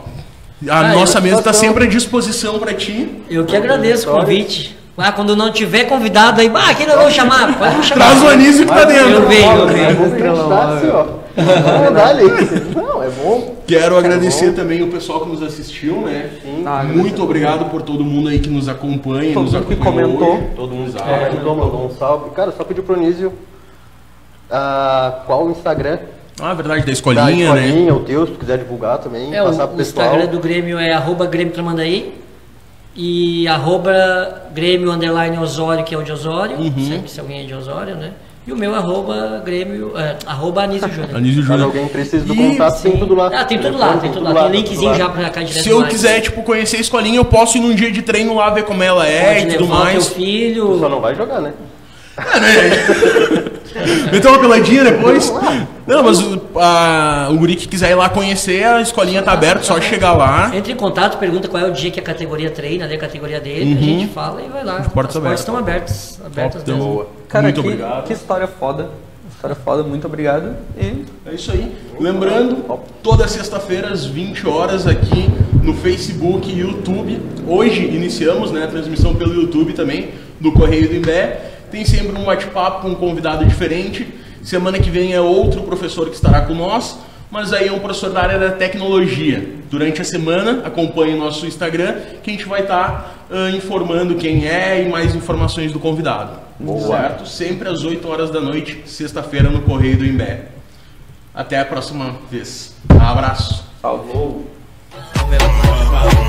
a Ah, nossa mesa está sempre à disposição para ti. Eu que agradeço o convite. Ah, quando não tiver convidado aí, ah, quem nós vamos chamar? Pode me chamar. Traz o Anísio que tá dentro. Eu venho, eu ó. Vamos dar ali. Não, é bom. Quero agradecer também o pessoal que nos assistiu, né? Ah, Muito obrigado por todo mundo aí que nos acompanha, Todo nos mundo que acompanhou comentou. hoje. Todo mundo Exato. comentou, mandou um salve. Cara, só pediu pro Nísio ah, qual o Instagram Ah, verdade, da da escolinha, né? escolinha, o teu, se tu quiser divulgar também, É, o, passar pro o pessoal. Instagram do Grêmio é arroba Grêmio Tramandaí e arroba Grêmio Underline Osório, que é o de Osório, Uhum. sempre se alguém é de Osório, né? E o meu arroba Grêmio, é, arroba Anísio Júnior. Anísio Júnior. alguém precise do E- contato, tem tudo lá. Ah, tem tudo lá, tem tudo lá. Tem linkzinho já pra cá direto Se eu quiser, tipo, conhecer a escolinha, eu posso ir num dia de treino lá, ver como ela é Pode e tudo mais. Tu filho. só não vai jogar, né? Meter uma peladinha depois. Não, mas o, a- o guri que quiser ir lá conhecer, a escolinha tá aberta, só chegar lá. Entre em contato, pergunta qual é o dia que a categoria treina, né, a categoria dele, a gente fala e vai lá. Uhum. portas As abertas. estão abertas, abertas Top, mesmo. Cara, Muito que, obrigado. que história foda. História foda, muito obrigado. E É isso aí. Lembrando, toda sexta-feira às 20 horas aqui no Facebook e YouTube. Hoje iniciamos né, a transmissão pelo YouTube também, do Correio do Imbé. Tem sempre um bate-papo com um convidado diferente. Semana que vem é outro professor que estará com nós, mas aí é um professor da área da tecnologia. Durante a semana, acompanhe o nosso Instagram, que a gente vai estar ah, informando quem é e mais informações do convidado. Certo? Sempre às 8 horas da noite, sexta-feira, no Correio do Imbé. Até a próxima vez. Abraço. salve.